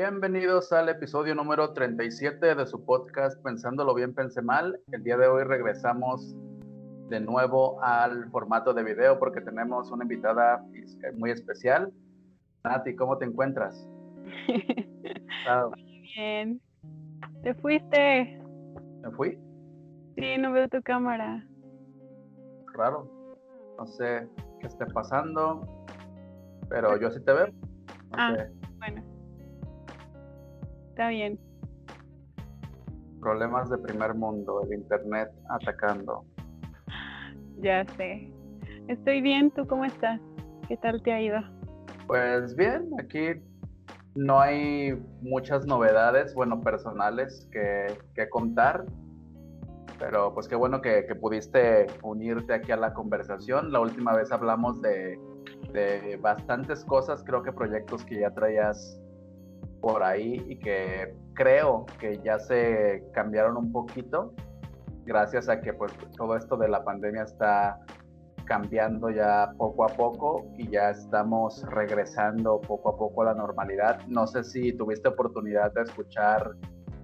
Bienvenidos al episodio número 37 de su podcast Pensándolo bien, pensé mal. El día de hoy regresamos de nuevo al formato de video porque tenemos una invitada muy especial. Nati, ¿cómo te encuentras? Muy bien. ¿Te fuiste? ¿Me fui? Sí, no veo tu cámara. Raro. No sé qué esté pasando, pero yo sí te veo. ah, bueno. Está bien. Problemas de primer mundo, el internet atacando. Ya sé. Estoy bien, ¿tú cómo estás? ¿Qué tal te ha ido? Pues bien, aquí no hay muchas novedades, bueno, personales que, contar, pero pues qué bueno que, pudiste unirte aquí a la conversación. La última vez hablamos de, de bastantes cosas, creo que proyectos que ya traías por ahí y que creo que ya se cambiaron un poquito gracias a que pues todo esto de la pandemia está cambiando ya poco a poco y ya estamos regresando poco a poco a la normalidad. No sé si tuviste oportunidad de escuchar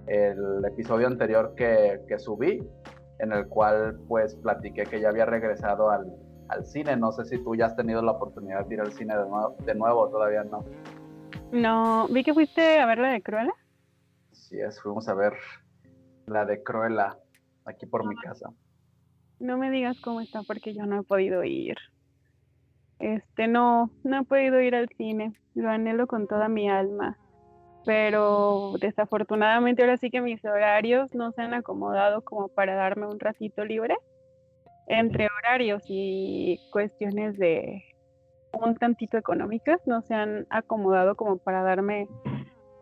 el episodio anterior que, subí, en el cual pues platiqué que ya había regresado al, al, cine. No sé si tú ya has tenido la oportunidad de ir al cine de nuevo, de nuevo todavía no. No, vi que fuiste a ver la de Cruella. Sí, es, fuimos a ver la de Cruella aquí por mi casa. No me digas cómo está porque yo no he podido ir. Este, no, no he podido ir al cine. Lo anhelo con toda mi alma. Pero desafortunadamente ahora sí que mis horarios no se han acomodado como para darme un ratito libre. Entre horarios y cuestiones de un tantito económicas no se han acomodado como para darme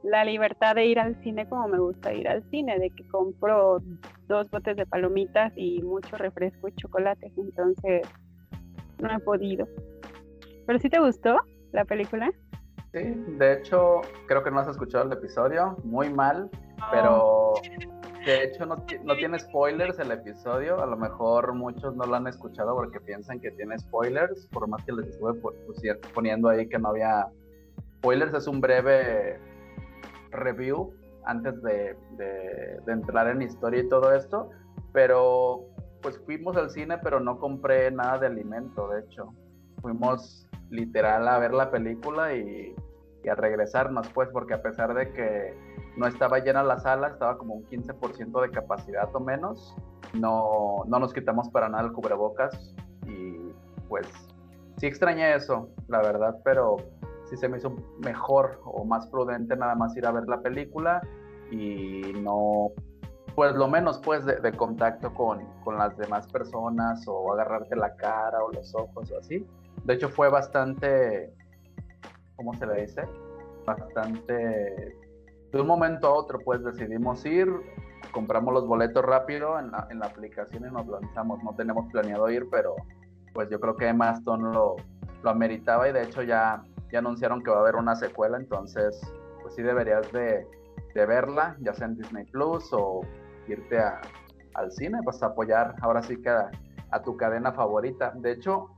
la libertad de ir al cine como me gusta ir al cine, de que compro dos botes de palomitas y mucho refresco y chocolate, entonces no he podido. ¿Pero sí te gustó la película? Sí, de hecho creo que no has escuchado el episodio, muy mal, pero de hecho no, no tiene spoilers el episodio, a lo mejor muchos no lo han escuchado porque piensan que tiene spoilers, por más que les estuve poniendo ahí que no había spoilers, es un breve review antes de, entrar en historia y todo esto, pero pues fuimos al cine, pero no compré nada de alimento, de hecho. Fuimos literal a ver la película y, a regresarnos, pues, porque a pesar de que no estaba llena la sala, estaba como un 15% de capacidad o menos, no, no nos quitamos para nada el cubrebocas y pues sí extrañé eso, la verdad, pero se me hizo mejor o más prudente nada más ir a ver la película y no, pues lo menos pues de, contacto con, con, las demás personas o agarrarte la cara o los ojos o así. De hecho fue bastante, ¿cómo se le dice? Bastante, de un momento a otro pues decidimos ir, compramos los boletos rápido en la, en la aplicación y nos lanzamos. No tenemos planeado ir, pero pues yo creo que Emma Stone lo, lo ameritaba y de hecho ya ya anunciaron que va a haber una secuela, entonces pues sí deberías de, verla, ya sea en Disney Plus o irte al cine, pues a apoyar ahora sí que a, tu cadena favorita. De hecho,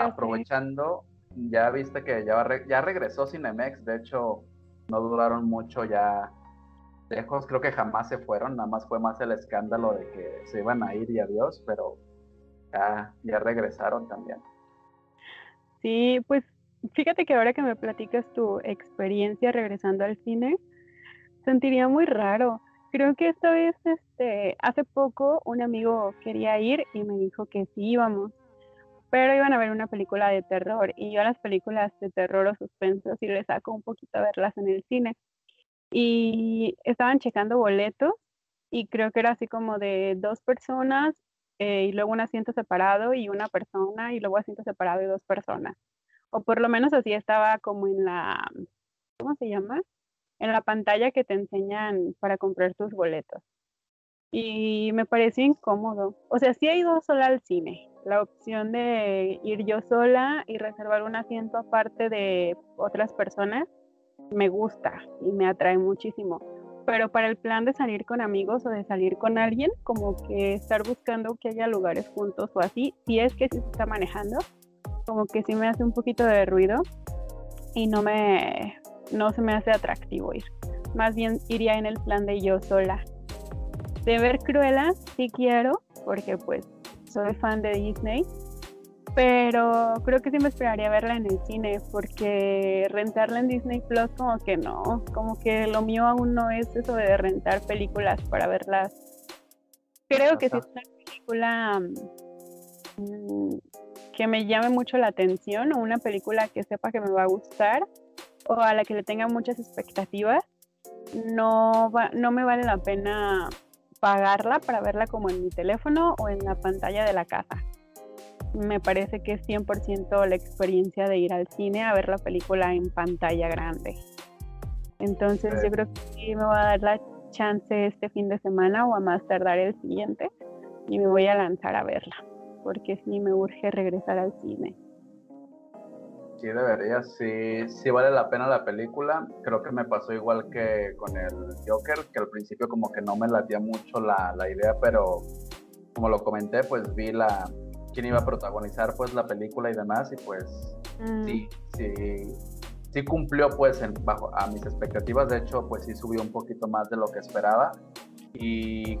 aprovechando, ya viste que ya, ya regresó Cinemex, de hecho no duraron mucho ya lejos, creo que jamás se fueron, nada más fue más el escándalo de que se iban a ir y adiós, pero ya, ya regresaron también. Sí, pues Fíjate que ahora que me platicas tu experiencia regresando al cine, sentiría muy raro. Creo que esta vez, este, hace poco un amigo quería ir y me dijo que sí íbamos, pero iban a ver una película de terror y yo a las películas de terror o suspenso sí le saco un poquito a verlas en el cine. Y estaban checando boletos y creo que era así como de dos personas eh, y luego un asiento separado y una persona y luego asiento separado y dos personas o por lo menos así estaba como en la, ¿cómo se llama? En la pantalla que te enseñan para comprar tus boletos. Y me pareció incómodo. O sea, sí he ido sola al cine. La opción de ir yo sola y reservar un asiento aparte de otras personas me gusta y me atrae muchísimo. Pero para el plan de salir con amigos o de salir con alguien, como que estar buscando que haya lugares juntos o así, si es que se está manejando, como que sí me hace un poquito de ruido y no me no se me hace atractivo ir. más bien iría en el plan de yo sola. De ver Cruella, sí quiero, porque pues soy fan de Disney, pero creo que sí me esperaría verla en el cine, porque rentarla en Disney Plus como que no, como que lo mío aún no es eso de rentar películas para verlas. Creo que si es una película mm, que me llame mucho la atención o una película que sepa que me va a gustar o a la que le tenga muchas expectativas, no, no me vale la pena pagarla para verla como en mi teléfono o en la pantalla de la casa. Me parece que es 100% la experiencia de ir al cine a ver la película en pantalla grande. Entonces yo creo que sí me va a dar la chance este fin de semana o a más tardar el siguiente y me voy a lanzar a verla porque sí me urge regresar al cine. Sí, debería, sí, sí vale la pena la película. Creo que me pasó igual que con el Joker, que al principio como que no me latía mucho la, la idea, pero como lo comenté, pues vi la quién iba a protagonizar pues la película y demás, y pues mm. sí, sí, sí cumplió pues en, bajo a mis expectativas. De hecho, pues sí subió un poquito más de lo que esperaba. Y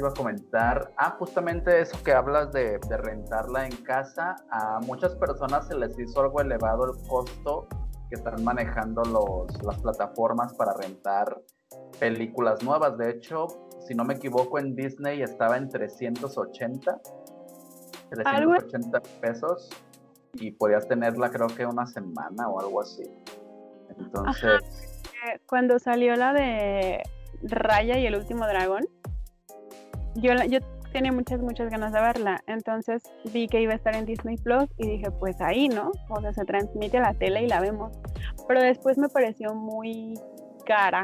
iba a comentar? Ah, justamente eso que hablas de, rentarla en casa. A muchas personas se les hizo algo elevado el costo que están manejando los, las plataformas para rentar películas nuevas. De hecho, si no me equivoco, en Disney estaba en 380, 380 pesos y podías tenerla creo que una semana o algo así. Entonces... Eh, cuando salió la de Raya y el último dragón, yo, yo tenía muchas, muchas ganas de verla. Entonces vi que iba a estar en Disney Plus y dije, pues ahí, ¿no? O sea, se transmite a la tele y la vemos. Pero después me pareció muy cara.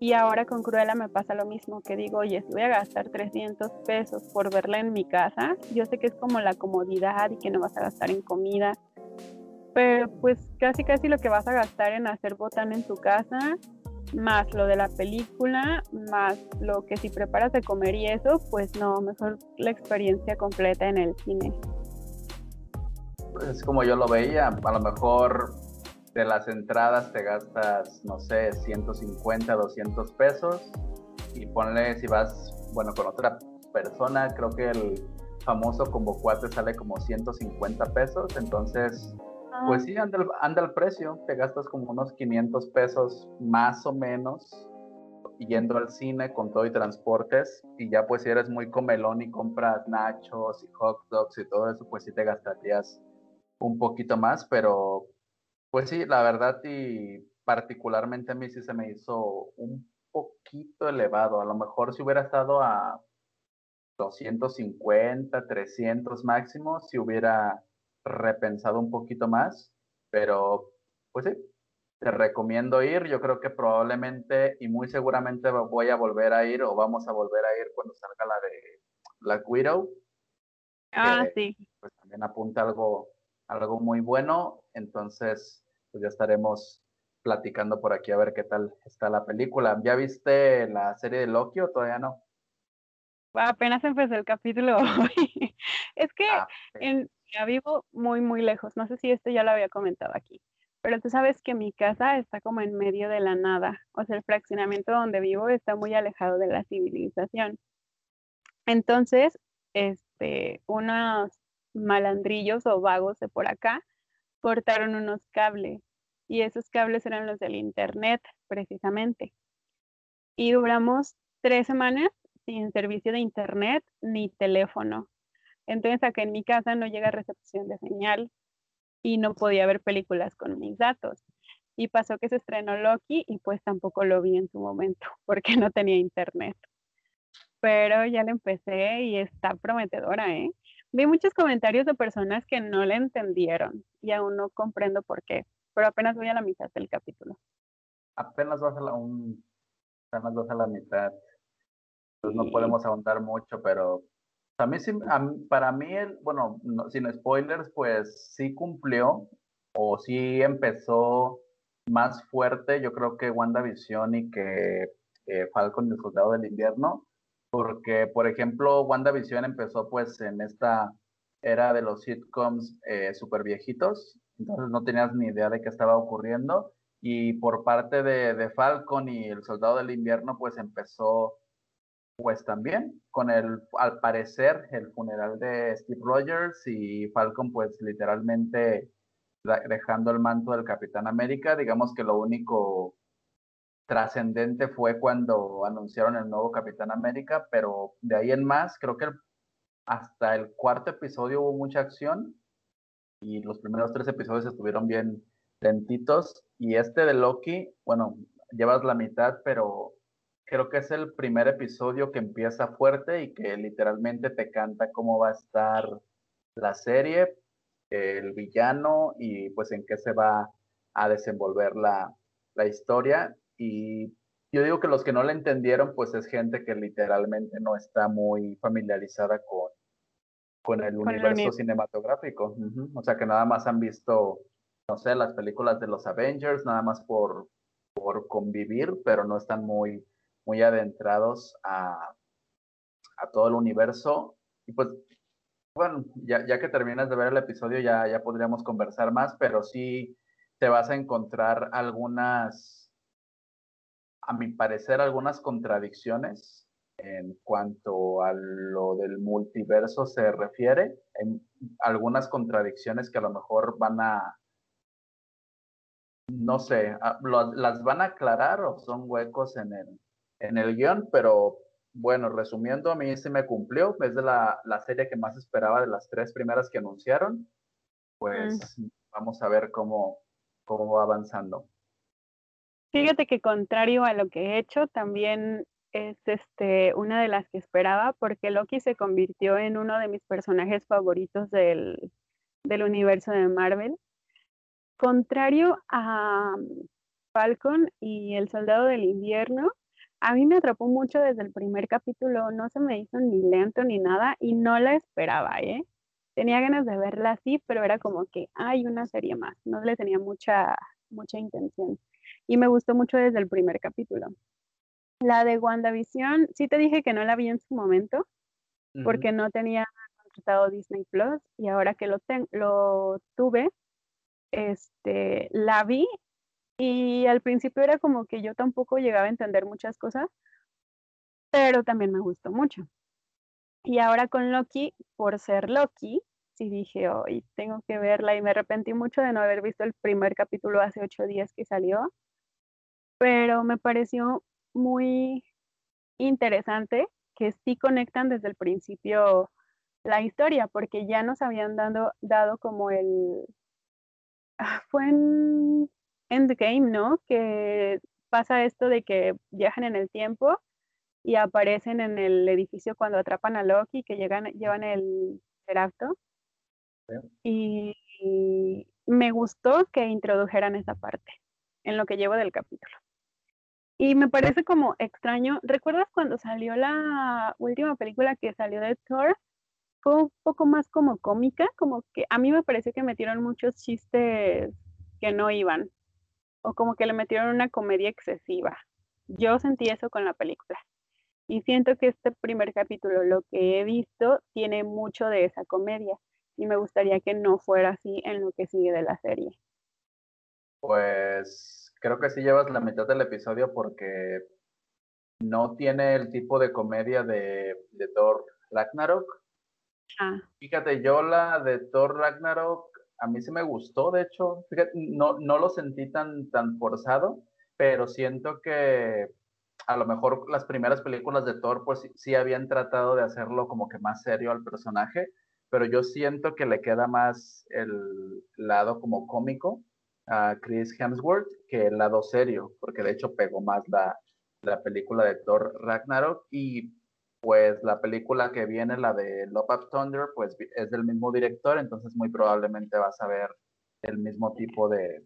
Y ahora con Cruella me pasa lo mismo, que digo, oye, si voy a gastar 300 pesos por verla en mi casa, yo sé que es como la comodidad y que no vas a gastar en comida, pero pues casi casi lo que vas a gastar en hacer botán en tu casa más lo de la película, más lo que si preparas de comer y eso, pues no, mejor la experiencia completa en el cine. Es como yo lo veía, a lo mejor de las entradas te gastas, no sé, 150, 200 pesos y ponle si vas, bueno, con otra persona, creo que el famoso combo cuate sale como 150 pesos, entonces pues sí, anda el, anda el precio, te gastas como unos 500 pesos más o menos yendo al cine con todo y transportes y ya pues si eres muy comelón y compras nachos y hot dogs y todo eso, pues sí te gastarías un poquito más, pero pues sí, la verdad y particularmente a mí sí se me hizo un poquito elevado, a lo mejor si hubiera estado a 250, 300 máximo, si hubiera repensado un poquito más, pero pues sí, te recomiendo ir. Yo creo que probablemente y muy seguramente voy a volver a ir o vamos a volver a ir cuando salga la de Black Widow. Ah, sí. Pues también apunta algo, algo muy bueno. Entonces, pues ya estaremos platicando por aquí a ver qué tal está la película. ¿Ya viste la serie de Loki o todavía no? Apenas empecé el capítulo hoy. es que ah, en, vivo muy, muy lejos. No sé si esto ya lo había comentado aquí, pero tú sabes que mi casa está como en medio de la nada. O sea, el fraccionamiento donde vivo está muy alejado de la civilización. Entonces, este, unos malandrillos o vagos de por acá cortaron unos cables y esos cables eran los del internet, precisamente. Y duramos tres semanas sin servicio de internet ni teléfono. Entonces acá en mi casa no llega recepción de señal y no podía ver películas con mis datos. Y pasó que se estrenó Loki y pues tampoco lo vi en su momento porque no tenía internet. Pero ya la empecé y está prometedora, ¿eh? Vi muchos comentarios de personas que no la entendieron y aún no comprendo por qué, pero apenas voy a la mitad del capítulo. Apenas vas a la, un, apenas vas a la mitad. Pues no podemos ahondar mucho, pero a mí, para mí, bueno, sin spoilers, pues sí cumplió o sí empezó más fuerte, yo creo que WandaVision y que eh, Falcon y el Soldado del Invierno, porque, por ejemplo, WandaVision empezó pues en esta era de los sitcoms eh, super viejitos, entonces no tenías ni idea de qué estaba ocurriendo, Y por parte de, de Falcon y el Soldado del Invierno, pues empezó pues también con el, al parecer, el funeral de Steve Rogers y Falcon pues literalmente dejando el manto del Capitán América. Digamos que lo único trascendente fue cuando anunciaron el nuevo Capitán América, pero de ahí en más, creo que hasta el cuarto episodio hubo mucha acción y los primeros tres episodios estuvieron bien lentitos. Y este de Loki, bueno, llevas la mitad, pero creo que es el primer episodio que empieza fuerte y que literalmente te canta cómo va a estar la serie, el villano y pues en qué se va a desenvolver la, la historia. Y yo digo que los que no la entendieron, pues es gente que literalmente no está muy familiarizada con, con el universo cinematográfico. O sea, que nada más han visto, no sé, las películas de los Avengers, nada más por, por convivir, pero no están muy muy adentrados a, todo el universo. Y pues, bueno, ya, ya, que terminas de ver el episodio, ya, ya podríamos conversar más, pero sí te vas a encontrar algunas, a mi parecer, algunas contradicciones en cuanto a lo del multiverso se refiere, en algunas contradicciones que a lo mejor van a, no sé, las van a aclarar o son huecos en el, en el guion, pero bueno, resumiendo, a mí sí me cumplió. Es de la, serie que más esperaba de las tres primeras que anunciaron. Pues mm. vamos a ver cómo, cómo va avanzando. Fíjate que contrario a lo que he hecho, también es este, una de las que esperaba, porque Loki se convirtió en uno de mis personajes favoritos del, del universo de Marvel. Contrario a Falcon y el Soldado del Invierno, a mí me atrapó mucho desde el primer capítulo, no se me hizo ni lento ni nada y no la esperaba, ¿eh? Tenía ganas de verla así, pero era como que hay una serie más, no le tenía mucha, mucha intención. Y me gustó mucho desde el primer capítulo. La de WandaVision, sí te dije que no la vi en su momento, porque no tenía contratado Disney Plus y ahora que lo, lo tuve, este, la vi y al principio era como que yo tampoco llegaba a entender muchas cosas, pero también me gustó mucho. Y ahora con Loki, por ser Loki, sí dije, hoy tengo que verla y me arrepentí mucho de no haber visto el primer capítulo hace ocho días que salió, pero me pareció muy interesante que sí conectan desde el principio la historia, porque ya nos habían dado, dado como el... Ah, fue en Endgame, ¿no? Que pasa esto de que viajan en el tiempo y aparecen en el edificio cuando atrapan a Loki, que llegan, llevan el Ceracto. Y, me gustó que introdujeran esa parte en lo que llevo del capítulo. Y me parece como extraño. ¿Recuerdas cuando salió la última película que salió de Thor? Fue un poco más como cómica, como que a mí me pareció que metieron muchos chistes que no iban o como que le metieron una comedia excesiva. Yo sentí eso con la película. Y siento que este primer capítulo, lo que he visto, tiene mucho de esa comedia. Y me gustaría que no fuera así en lo que sigue de la serie. Pues creo que sí llevas la mitad del episodio porque no tiene el tipo de comedia de, de Thor Ragnarok. Ah. Fíjate, yo la de Thor Ragnarok a mí sí me gustó, de hecho, no, no lo sentí tan, tan forzado, pero siento que a lo mejor las primeras películas de Thor pues sí, habían tratado de hacerlo como que más serio al personaje, pero yo siento que le queda más el lado como cómico a Chris Hemsworth que el lado serio, porque de hecho pegó más la, la película de Thor Ragnarok y pues la película que viene, la de Love of Thunder, pues es del mismo director, entonces muy probablemente vas a ver el mismo tipo de,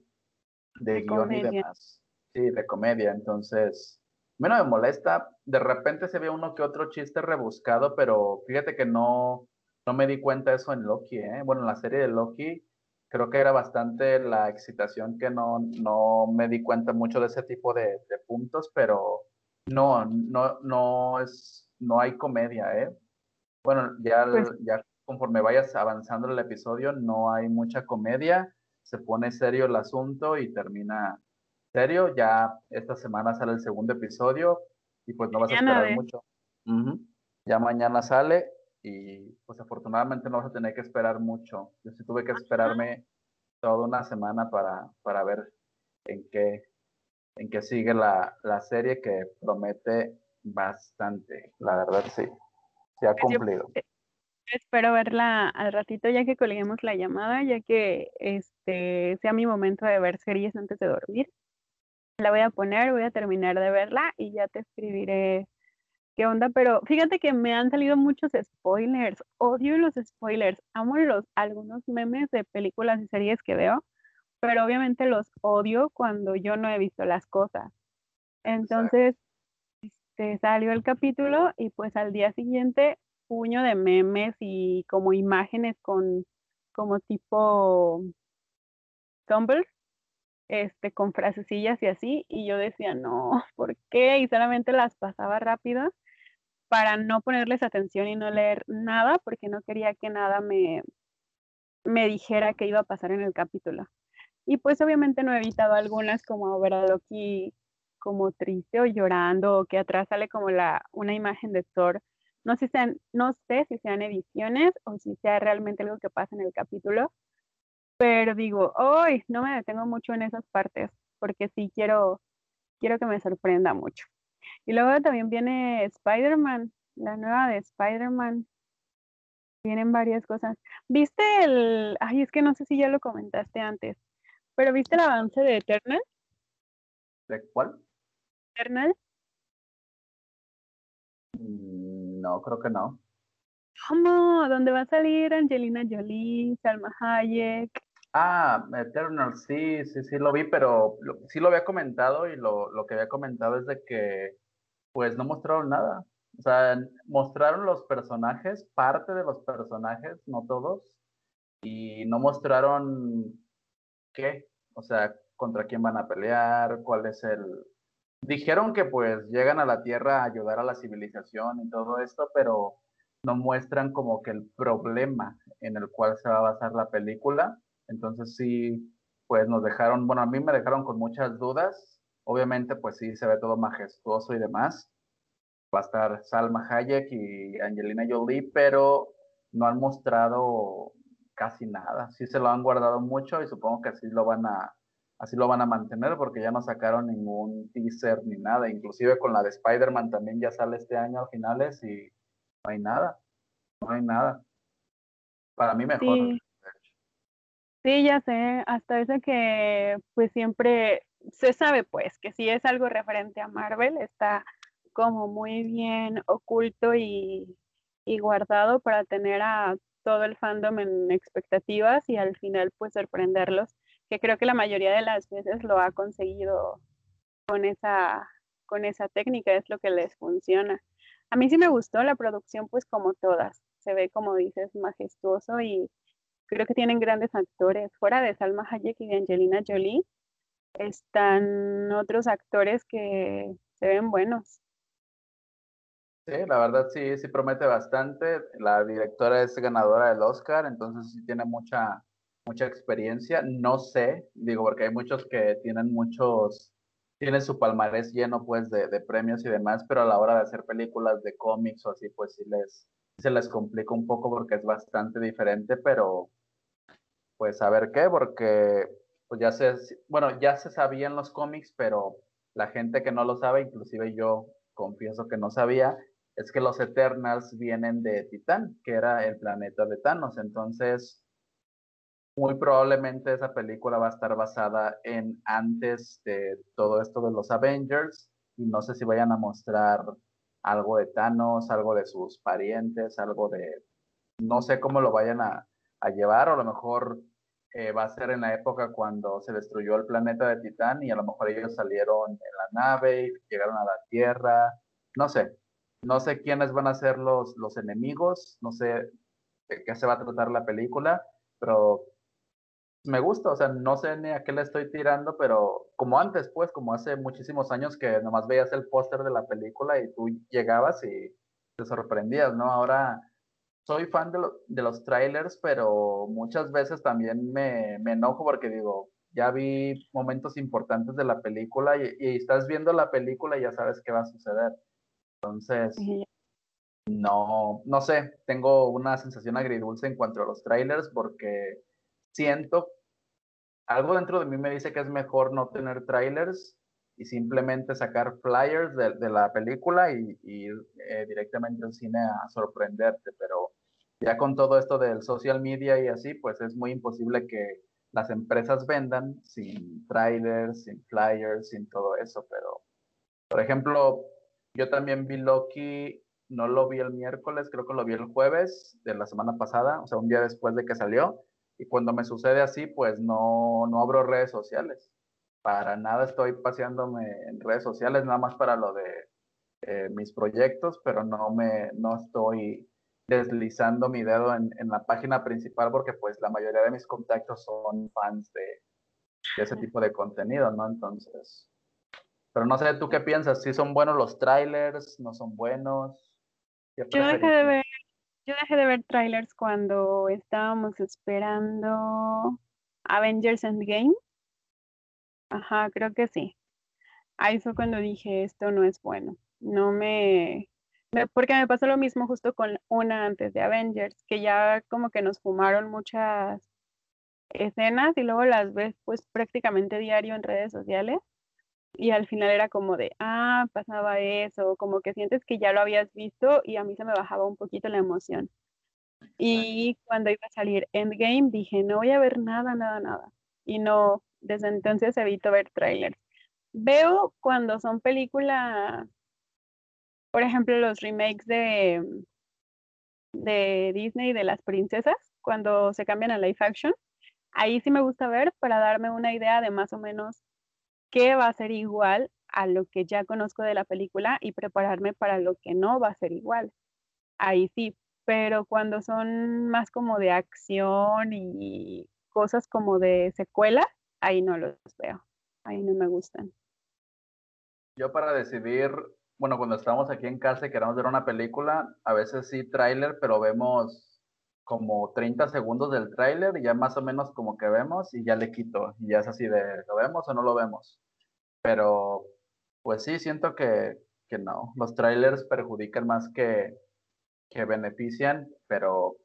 de guion y demás. Sí, de comedia, entonces, bueno, me molesta, de repente se ve uno que otro chiste rebuscado, pero fíjate que no, no me di cuenta de eso en Loki, ¿eh? Bueno, en la serie de Loki creo que era bastante la excitación que no, no me di cuenta mucho de ese tipo de, de puntos, pero no, no, no es no hay comedia, ¿eh? Bueno, ya, pues ya conforme vayas avanzando el episodio, no hay mucha comedia, se pone serio el asunto y termina serio, ya esta semana sale el segundo episodio y pues no vas a esperar mucho. Ya mañana sale y pues afortunadamente no vas a tener que esperar mucho. Yo sí tuve que esperarme toda una semana para, para ver en qué, en qué sigue la, la serie que promete bastante, la verdad sí, se ha pues cumplido. espero verla al ratito ya que colguemos la llamada, ya que este sea mi momento de ver series antes de dormir. La voy a poner, voy a terminar de verla y ya te escribiré qué onda, pero fíjate que me han salido muchos spoilers. Odio los spoilers. Amo los algunos memes de películas y series que veo, pero obviamente los odio cuando yo no he visto las cosas. Entonces, este, salió el capítulo y pues al día siguiente puño de memes y como imágenes con como tipo Tumblr este, con frasecillas y así, y yo decía, no, ¿por qué? Y solamente las pasaba rápido para no ponerles atención y no leer nada, porque no quería que nada me, me dijera qué iba a pasar en el capítulo. Y pues obviamente no he evitado algunas como ver a Loki como triste o llorando, o que atrás sale como la, una imagen de Thor. No sé, sean, no sé si sean ediciones o si sea realmente algo que pasa en el capítulo, pero digo, hoy no me detengo mucho en esas partes, porque sí quiero, quiero que me sorprenda mucho. Y luego también viene Spider-Man, la nueva de Spider-Man. Vienen varias cosas. ¿Viste el, ay, es que no sé si ya lo comentaste antes, pero ¿viste el avance de Eternal? ¿De cuál? Eternal. Mm, no, creo que no. ¿Cómo? ¿Dónde va a salir Angelina Jolie, Salma Hayek? Ah, Eternal, sí, sí, sí lo vi, pero sí lo había comentado y lo, lo que había comentado es de que pues no mostraron nada. O sea, mostraron los personajes, parte de los personajes, no todos, y no mostraron qué, o sea, contra quién van a pelear, cuál es el... Dijeron que pues llegan a la Tierra a ayudar a la civilización y todo esto, pero no muestran como que el problema en el cual se va a basar la película. Entonces sí, pues nos dejaron, bueno, a mí me dejaron con muchas dudas. Obviamente, pues sí, se ve todo majestuoso y demás. Va a estar Salma Hayek y Angelina Jolie, pero no han mostrado casi nada. Sí se lo han guardado mucho y supongo que así lo van a, así lo van a mantener porque ya no sacaron ningún teaser ni nada. Inclusive con la de Spider-Man también ya sale este año a finales y no hay nada, no hay nada. Para mí mejor. Sí. ya sé, hasta eso que pues siempre se sabe pues que si es algo referente a Marvel está como muy bien oculto y, y guardado para tener a todo el fandom en expectativas y al final pues sorprenderlos, que creo que la mayoría de las veces lo ha conseguido con esa, con esa técnica, es lo que les funciona. A mí sí me gustó la producción, pues como todas. Se ve, como dices, majestuoso y creo que tienen grandes actores. Fuera de Salma Hayek y de Angelina Jolie, están otros actores que se ven buenos. Sí, la verdad sí, sí promete bastante. La directora es ganadora del Oscar, entonces sí tiene mucha, mucha experiencia. No sé, digo, porque hay muchos que tienen muchos tiene su palmarés lleno pues de, premios y demás, pero a la hora de hacer películas de cómics o así, pues sí les, se les complica un poco porque es bastante diferente, pero pues a ver qué, porque pues ya se, bueno, ya se sabía en los cómics, pero la gente que no lo sabe, inclusive yo confieso que no sabía, es que los Eternals vienen de Titán, que era el planeta de Thanos, entonces muy probablemente esa película va a estar basada en antes de todo esto de los Avengers y no sé si vayan a mostrar algo de Thanos, algo de sus parientes, algo de, no sé cómo lo vayan a, llevar, o a lo mejor eh, va a ser en la época cuando se destruyó el planeta de Titán y a lo mejor ellos salieron en la nave y llegaron a la Tierra, no sé, no sé quiénes van a ser los, los enemigos, no sé de qué se va a tratar la película, pero me gusta, o sea, no sé ni a qué le estoy tirando, pero como antes, pues, como hace muchísimos años que nomás veías el póster de la película y tú llegabas y te sorprendías, ¿no? Ahora soy fan de, de los trailers, pero muchas veces también me, me, enojo porque digo, ya vi momentos importantes de la película y, estás viendo la película y ya sabes qué va a suceder. Entonces, no, no sé, tengo una sensación agridulce en cuanto a los trailers porque siento, algo dentro de mí me dice que es mejor no tener trailers y simplemente sacar flyers de, la película y, ir eh, directamente al cine a sorprenderte, pero ya con todo esto del social media y así, pues es muy imposible que las empresas vendan sin trailers, sin flyers, sin todo eso, pero por ejemplo, yo también vi Loki, no lo vi el miércoles, creo que lo vi el jueves de la semana pasada, o sea, un día después de que salió, y cuando me sucede así, pues no, no abro redes sociales. Para nada estoy paseándome en redes sociales, nada más para lo de eh, mis proyectos, pero no me, no estoy deslizando mi dedo en, la página principal porque pues la mayoría de mis contactos son fans de, ese tipo de contenido, ¿no? Entonces, pero no sé, ¿tú qué piensas? ¿Si son buenos los trailers? ¿No son buenos? Yo yo dejé de ver trailers cuando estábamos esperando Avengers Endgame. Ajá, creo que sí. Ahí fue cuando dije, esto no es bueno. No me, porque me pasó lo mismo justo con una antes de Avengers, que ya como que nos fumaron muchas escenas y luego las ves pues prácticamente diario en redes sociales y al final era como de, ah, pasaba eso, como que sientes que ya lo habías visto y a mí se me bajaba un poquito la emoción. Y cuando iba a salir Endgame dije, no voy a ver nada, nada, nada. Y no, desde entonces evito ver trailers. Veo cuando son películas por ejemplo, los remakes de, de Disney de las princesas, cuando se cambian a live action, ahí sí me gusta ver para darme una idea de más o menos qué va a ser igual a lo que ya conozco de la película y prepararme para lo que no va a ser igual. Ahí sí, pero cuando son más como de acción y cosas como de secuela, ahí no los veo, ahí no me gustan. Yo para decidir bueno, cuando estamos aquí en casa y queremos ver una película, a veces sí tráiler, pero vemos como 30 segundos del tráiler y ya más o menos como que vemos y ya le quito. Y ya es así de, ¿lo vemos o no lo vemos? Pero, pues sí, siento que, que no. Los trailers perjudican más que, que benefician, pero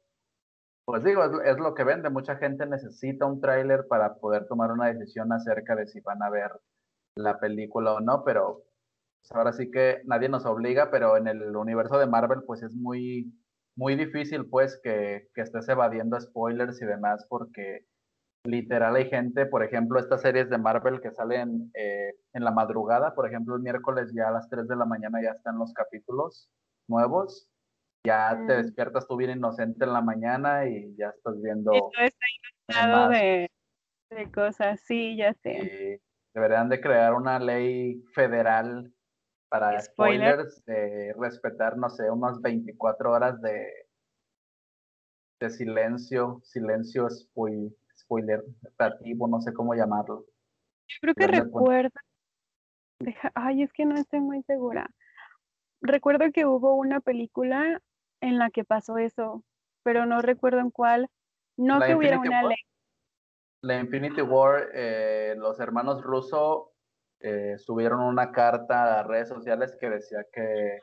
pues digo, es, es, lo que vende. Mucha gente necesita un tráiler para poder tomar una decisión acerca de si van a ver la película o no, pero pues, ahora sí que nadie nos obliga, pero en el universo de Marvel pues es muy, muy difícil pues que, que estés evadiendo spoilers y demás porque literal hay gente, por ejemplo, estas series de Marvel que salen eh, en la madrugada, por ejemplo, el miércoles ya a las 3 de la mañana ya están los capítulos nuevos, ya te mm. despiertas tú bien inocente en la mañana y ya estás viendo... Y está de, de cosas, sí, ya sé. deberían de crear una ley federal para spoilers, de respetar, no sé, unas 24 horas de, de silencio, silencio spoiler, spoiler no sé cómo llamarlo. Yo creo que recuerdo, ay, es que no estoy muy segura. Recuerdo que hubo una película en la que pasó eso, pero no recuerdo en cuál. No que hubiera una ley. La Infinity War, eh, los hermanos Russo eh, subieron una carta a redes sociales que decía que,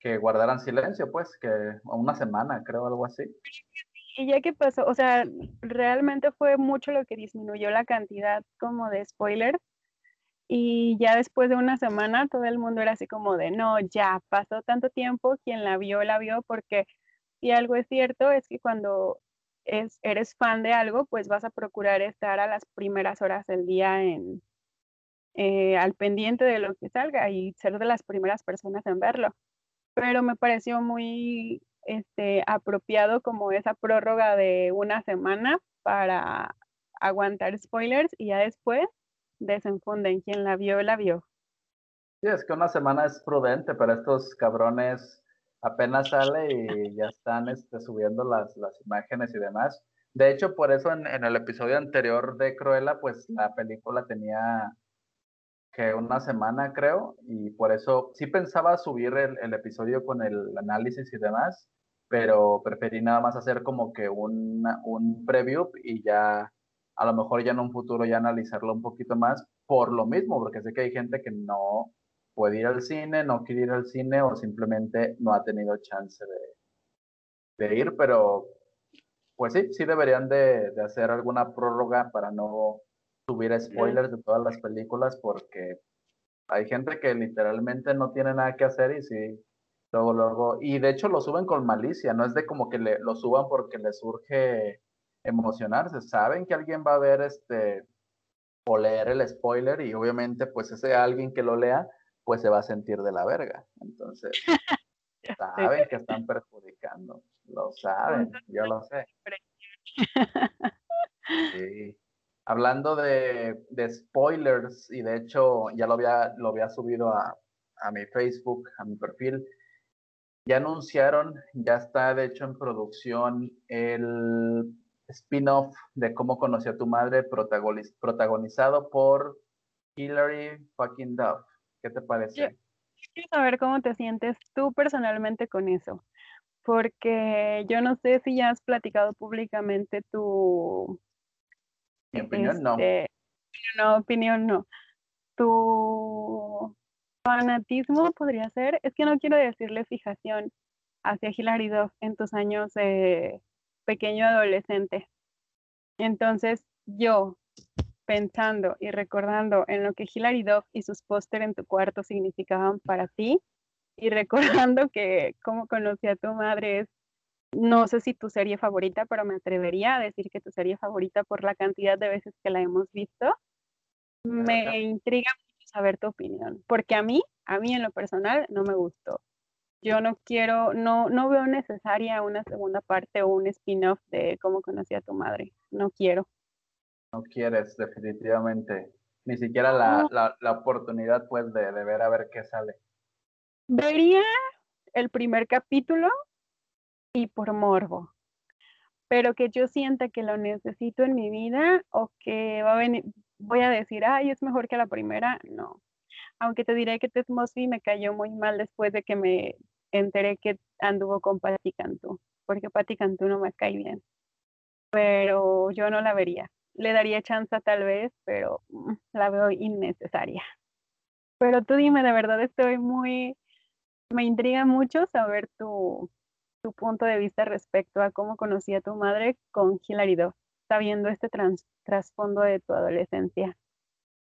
que guardaran silencio, pues, que una semana, creo, algo así. Y ya que pasó, o sea, realmente fue mucho lo que disminuyó la cantidad como de spoiler. Y ya después de una semana todo el mundo era así como de, no, ya pasó tanto tiempo, quien la vio, la vio, porque si algo es cierto es que cuando es, eres fan de algo, pues vas a procurar estar a las primeras horas del día en, eh, al pendiente de lo que salga y ser de las primeras personas en verlo. Pero me pareció muy este, apropiado como esa prórroga de una semana para aguantar spoilers y ya después desenfunden. Quien la vio, la vio. Sí, es que una semana es prudente, pero estos cabrones apenas sale y ya están este, subiendo las, las imágenes y demás. De hecho, por eso en, en, el episodio anterior de Cruella, pues la película tenía que una semana, creo, y por eso sí pensaba subir el, episodio con el análisis y demás, pero preferí nada más hacer como que un, un preview y ya a lo mejor ya en un futuro ya analizarlo un poquito más por lo mismo, porque sé que hay gente que no puede ir al cine, no quiere ir al cine o simplemente no ha tenido chance de, de ir, pero pues sí, sí deberían de, de, hacer alguna prórroga para no subir spoilers de todas las películas porque hay gente que literalmente no tiene nada que hacer y sí, luego, luego, y de hecho lo suben con malicia, no es de como que le, lo suban porque les surge emocionarse, saben que alguien va a ver este o leer el spoiler y obviamente pues ese alguien que lo lea pues se va a sentir de la verga. Entonces, saben que están perjudicando, lo saben, yo lo sé. Sí. Hablando de, spoilers, y de hecho ya lo había, lo había subido a, a mi Facebook, a mi perfil, ya anunciaron, ya está de hecho en producción el spin-off de Cómo conocí a tu madre, protagonizado por Hilary fucking Duff. ¿Qué te parece? quiero saber cómo te sientes tú personalmente con eso, porque yo no sé si ya has platicado públicamente tu... Opinión no. Este, no, opinión no. Tu fanatismo podría ser, es que no quiero decirle fijación hacia Hilary Duff en tus años pequeño adolescente. Entonces yo, pensando y recordando en lo que Hilary Duff y sus póster en tu cuarto significaban para ti, y recordando que como conocí a tu madre es, no sé si tu serie favorita, pero me atrevería a decir que tu serie favorita por la cantidad de veces que la hemos visto, me intriga mucho saber tu opinión, porque a mí, a mí en lo personal, no me gustó yo no quiero, no, no veo necesaria una segunda parte o un spin-off de cómo conocí a tu madre. No quiero. No quieres, definitivamente. Ni siquiera la, la, oportunidad, pues, de, de, ver a ver qué sale. Vería el primer capítulo y por morbo. Pero que yo sienta que lo necesito en mi vida o que va a venir, voy a decir, ay, es mejor que la primera, no aunque te diré que Ted Mosby me cayó muy mal después de que me enteré que anduvo con Patti Cantú, porque Patti Cantú no me cae bien. Pero yo no la vería. Le daría chance tal vez, pero mm, la veo innecesaria. Pero tú dime, de verdad estoy muy, me intriga mucho saber tu, tu punto de vista respecto a cómo conocí a tu madre con Hilary sabiendo este trasfondo de tu adolescencia.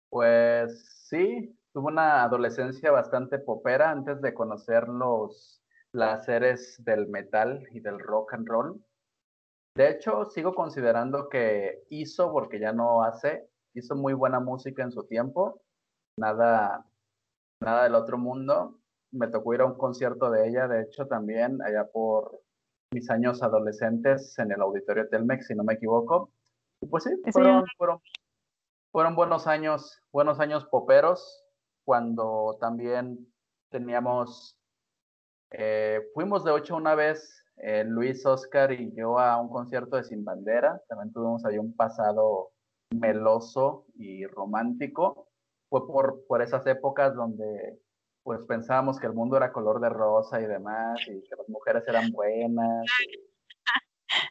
Pues sí, tuve una adolescencia bastante popera antes de conocer los placeres del metal y del rock and roll. De hecho, sigo considerando que hizo, porque ya no hace, hizo muy buena música en su tiempo. Nada, nada del otro mundo. Me tocó ir a un concierto de ella, de hecho, también allá por mis años adolescentes en el auditorio Telmex, si no me equivoco. Y pues sí, fueron, fueron, fueron buenos años, buenos años poperos cuando también teníamos, eh, fuimos de ocho una vez, eh, Luis, Oscar y yo a un concierto de Sin Bandera, también tuvimos ahí un pasado meloso y romántico, fue por, por esas épocas donde pues pensábamos que el mundo era color de rosa y demás, y que las mujeres eran buenas.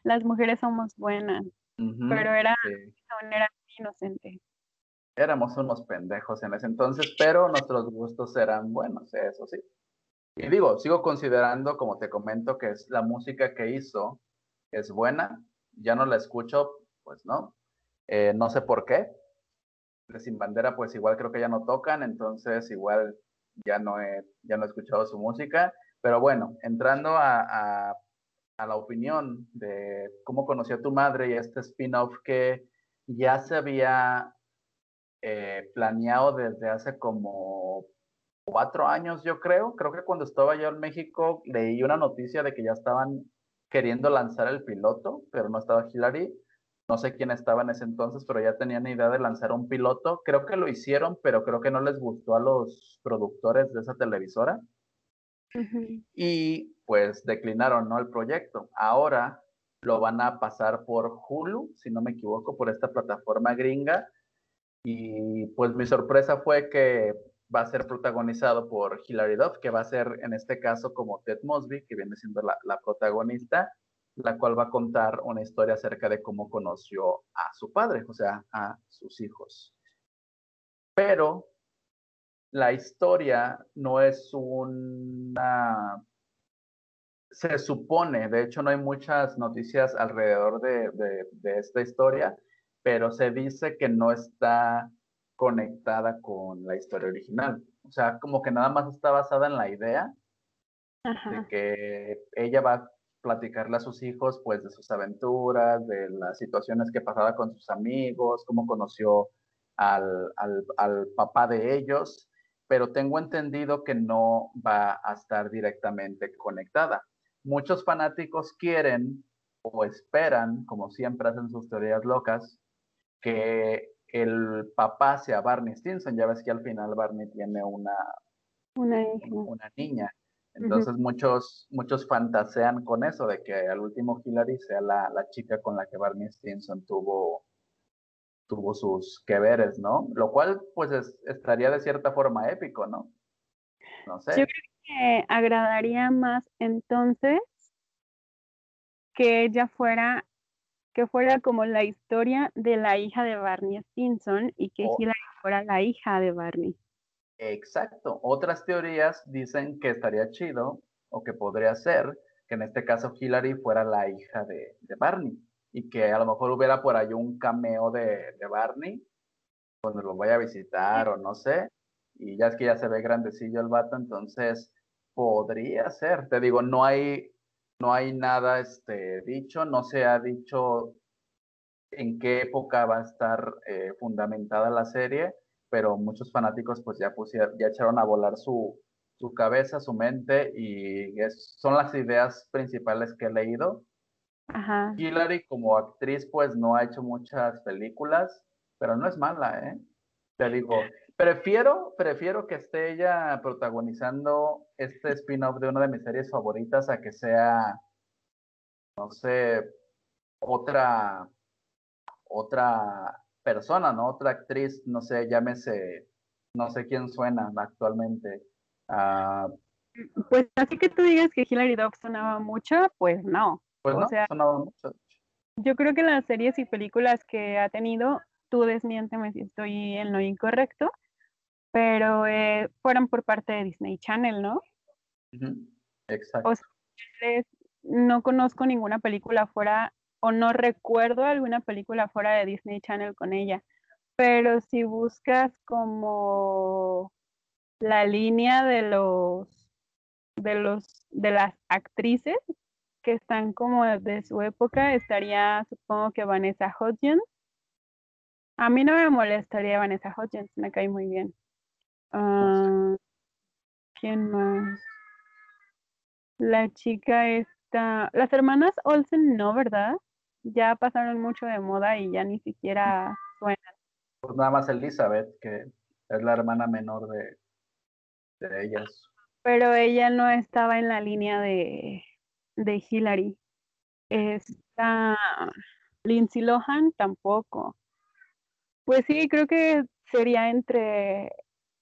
Las mujeres somos buenas, pero era, era inocente éramos unos pendejos en ese entonces, pero nuestros gustos eran buenos, eso sí. Y digo, sigo considerando, como te comento, que es la música que hizo es buena. Ya no la escucho, pues no. Eh, no sé por qué. De Sin Bandera, pues igual creo que ya no tocan, entonces igual ya no he, ya no he escuchado su música. Pero bueno, entrando a, a, la opinión de cómo conoció a tu madre y este spin-off que ya se había eh, planeado desde hace como cuatro años, yo creo. Creo que cuando estaba yo en México leí una noticia de que ya estaban queriendo lanzar el piloto, pero no estaba Hillary. No sé quién estaba en ese entonces, pero ya tenían idea de lanzar un piloto. Creo que lo hicieron, pero creo que no les gustó a los productores de esa televisora. Y pues declinaron, ¿no? El proyecto. Ahora lo van a pasar por Hulu, si no me equivoco, por esta plataforma gringa y pues mi sorpresa fue que va a ser protagonizado por Hilary Duff, que va a ser en este caso como Ted Mosby, que viene siendo la, la protagonista. La cual va a contar una historia acerca de cómo conoció a su padre, o sea, a sus hijos. Pero la historia no es una... Se supone, de hecho no hay muchas noticias alrededor de, esta historia, pero se dice que no está conectada con la historia original. O sea, como que nada más está basada en la idea de que ella va platicarle a sus hijos pues de sus aventuras, de las situaciones que pasaba con sus amigos, cómo conoció al, al papá de ellos pero tengo entendido que no va a estar directamente conectada. Muchos fanáticos quieren o esperan, como siempre hacen sus teorías locas, que el papá sea Barney Stinson. Ya ves que al final Barney tiene una, una, niña. Entonces muchos, muchos fantasean con eso, de que al último Hillary sea la, la chica con la que Barney Stinson tuvo tuvo sus que veres, ¿no? Lo cual, pues, estaría de cierta forma épico, ¿no? No sé. Yo creo que agradaría más entonces que ella fuera, que fuera como la historia de la hija de Barney Stinson y que oh. Hillary fuera la hija de Barney. Exacto. Otras teorías dicen que estaría chido o que podría ser que en este caso Hillary fuera la hija de, de Barney y que a lo mejor hubiera por ahí un cameo de, Barney cuando lo vaya a visitar o no sé, y ya es que ya se ve grandecillo el vato, entonces podría ser, te digo, no hay, no hay nada este, dicho, no se ha dicho en qué época va a estar eh, fundamentada la serie, pero muchos fanáticos pues ya pusieron, ya echaron a volar su, su cabeza, su mente y son las ideas principales que he leído Ajá. Hillary como actriz pues no ha hecho muchas películas, pero no es mala, ¿eh? Te digo, prefiero, prefiero que esté ella protagonizando este spin-off de una de mis series favoritas a que sea, no sé, otra, otra persona, ¿no? Otra actriz, no sé, llámese, no sé quién suena actualmente. Ah, pues así que tú digas que Hillary Duff sonaba mucho, pues no. Pues o sea, Yo creo que las series y películas que ha tenido, tú desmiénteme si estoy en lo incorrecto, pero eh, fueron por parte de Disney Channel, ¿no? Exacto. no conozco ninguna película fuera, no recuerdo alguna película fuera de Disney Channel con ella, pero si buscas como la línea de los de los de las actrices que están como de su época estaría, supongo que Vanessa Hudgens. A mí no me molestaría Vanessa Hudgens, me cae muy bien. Ah, ¿Quién más? La chica está... Las hermanas Olsen no, ¿verdad? Ya pasaron mucho de moda y ya ni siquiera suenan. Pues nada más Elizabeth, que es la hermana menor de, de ellas. Pero ella no estaba en la línea de, de Hillary. Esta Lindsay Lohan tampoco. Pues sí, creo que sería entre,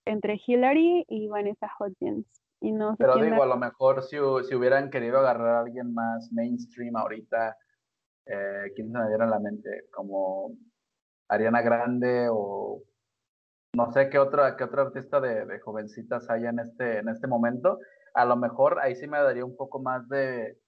entre Hillary y Vanessa Hudgens. Y no Pero digo, a lo mejor si, si, hubieran querido agarrar a alguien más mainstream ahorita, eh, ¿quién se me diera en la mente? Como Ariana Grande o no sé qué otra, qué otra artista de, jovencitas haya en este, en este momento. A lo mejor ahí sí me daría un poco más de,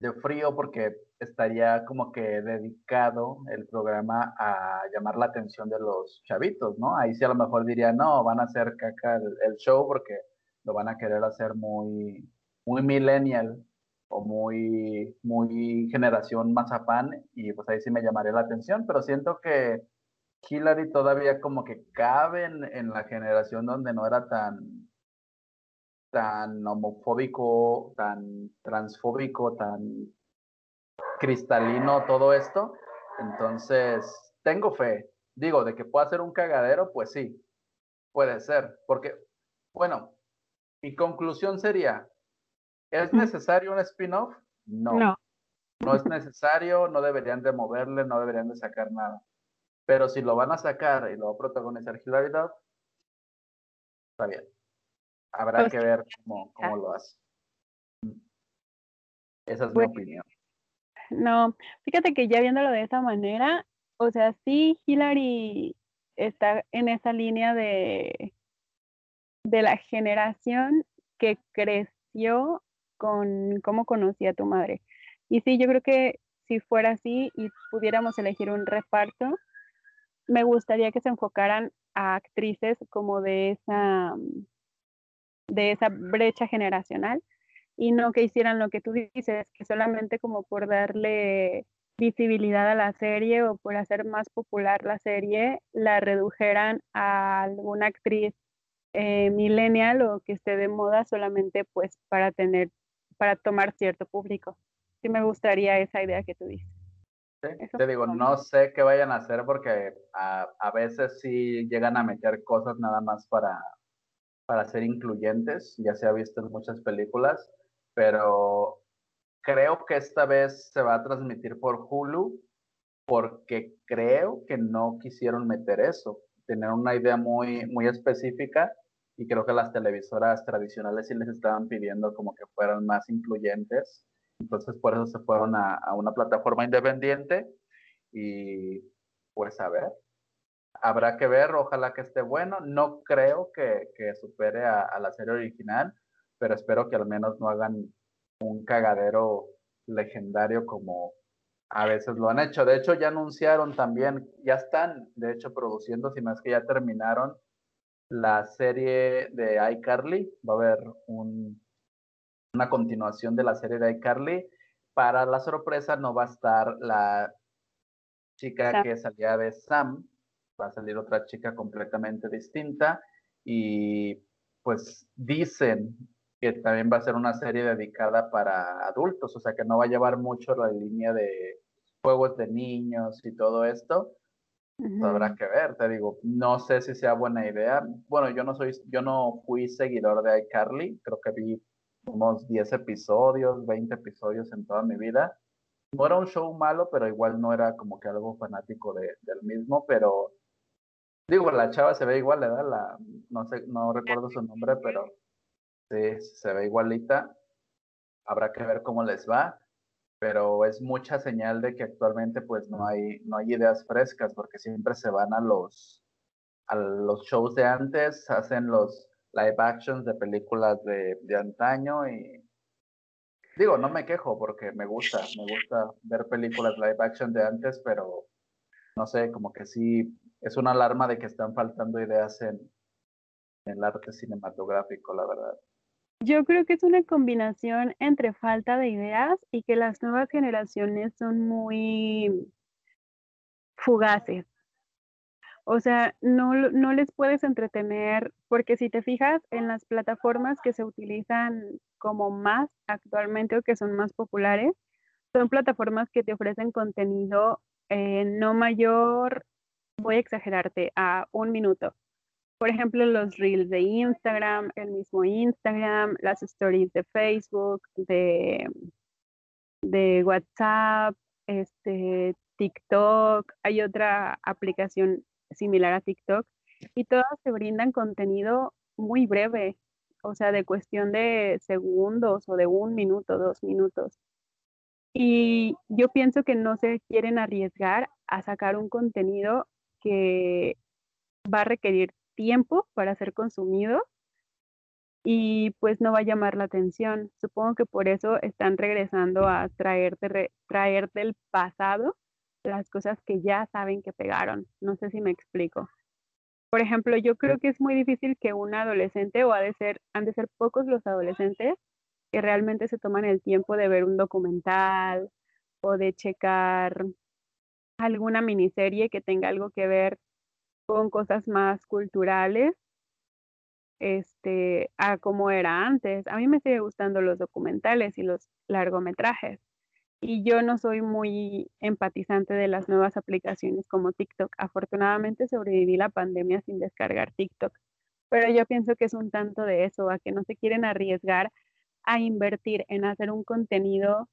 de frío porque estaría como que dedicado el programa a llamar la atención de los chavitos, ¿no? Ahí sí a lo mejor diría, no, van a hacer caca el, show porque lo van a querer hacer muy, muy millennial o muy, muy generación mazapán y pues ahí sí me llamaría la atención, pero siento que Hillary todavía como que cabe en la generación donde no era tan, tan homofóbico, tan transfóbico, tan cristalino todo esto. Entonces, tengo fe. Digo, de que pueda ser un cagadero, pues sí, puede ser. Porque, bueno, mi conclusión sería, ¿es necesario un spin-off? No. no. No es necesario, no deberían de moverle, no deberían de sacar nada. Pero si lo van a sacar y lo va a protagonizar Hilary Duff, está bien. Habrá pues que ver cómo, cómo lo hace. Esa es mi opinión. No, fíjate que ya viéndolo de esa manera, o sea, sí, Hillary está en esa línea de, de la generación que creció con cómo conocía a tu madre. Y sí, yo creo que si fuera así y pudiéramos elegir un reparto, me gustaría que se enfocaran a actrices como de esa, de esa brecha generacional y no que hicieran lo que tú dices, que solamente como por darle visibilidad a la serie o por hacer más popular la serie, la redujeran a alguna actriz eh, millennial o que esté de moda solamente pues para tener, para tomar cierto público. Sí me gustaría esa idea que tú dices. te digo, no sé qué vayan a hacer porque a, a, veces sí llegan a meter cosas nada más para, para ser incluyentes, ya se ha visto en muchas películas, pero creo que esta vez se va a transmitir por Hulu porque creo que no quisieron meter eso, tener una idea muy, muy específica y creo que las televisoras tradicionales sí les estaban pidiendo como que fueran más incluyentes, entonces por eso se fueron a, a una plataforma independiente y pues a ver, habrá que ver, ojalá que esté bueno, no creo que, que supere a, a la serie original, pero espero que al menos no hagan un cagadero legendario como a veces lo han hecho. De hecho, ya anunciaron también, ya están, de hecho, produciendo, si no es que ya terminaron la serie de iCarly. Va a haber un, una continuación de la serie de iCarly. Para la sorpresa no va a estar la chica que salía de Sam, va a salir otra chica completamente distinta y pues dicen que también va a ser una serie dedicada para adultos, o sea que no va a llevar mucho la línea de juegos de niños y todo esto. Habrá que ver, te digo, no sé si sea buena idea. Bueno, yo no soy, yo no fui seguidor de iCarly, creo que vi unos 10 episodios, 20 episodios en toda mi vida. No era un show malo, pero igual no era como que algo fanático de, del mismo, pero digo, la chava se ve igual, ¿verdad? La, no sé, no recuerdo su nombre, pero Sí, se ve igualita. Habrá que ver cómo les va, pero es mucha señal de que actualmente pues no hay, no hay ideas frescas porque siempre se van a los, a los shows de antes, hacen los live actions de películas de, de antaño y digo, no me quejo porque me gusta, me gusta ver películas live action de antes, pero no sé, como que sí es una alarma de que están faltando ideas en, en el arte cinematográfico, la verdad. Yo creo que es una combinación entre falta de ideas y que las nuevas generaciones son muy fugaces. O sea, no, no les puedes entretener, porque si te fijas en las plataformas que se utilizan como más actualmente o que son más populares, son plataformas que te ofrecen contenido eh, no mayor, voy a exagerarte, a un minuto por ejemplo, los reels de Instagram, el mismo Instagram, las stories de Facebook, de, WhatsApp, este, TikTok, hay otra aplicación similar a TikTok y todas se brindan contenido muy breve, o sea, de cuestión de segundos o de un minuto, dos minutos. Y yo pienso que no se quieren arriesgar a sacar un contenido que va a requerir tiempo para ser consumido y pues no va a llamar la atención. Supongo que por eso están regresando a traerte, traer del pasado las cosas que ya saben que pegaron. No sé si me explico. Por ejemplo, yo creo que es muy difícil que un adolescente, o ha de ser, han de ser pocos los adolescentes que realmente se toman el tiempo de ver un documental o de checar alguna miniserie que tenga algo que ver con cosas más culturales, este, a como era antes. A mí me sigue gustando los documentales y los largometrajes. Y yo no soy muy empatizante de las nuevas aplicaciones como TikTok. Afortunadamente sobreviví la pandemia sin descargar TikTok. Pero yo pienso que es un tanto de eso, a que no se quieren arriesgar a invertir en hacer un contenido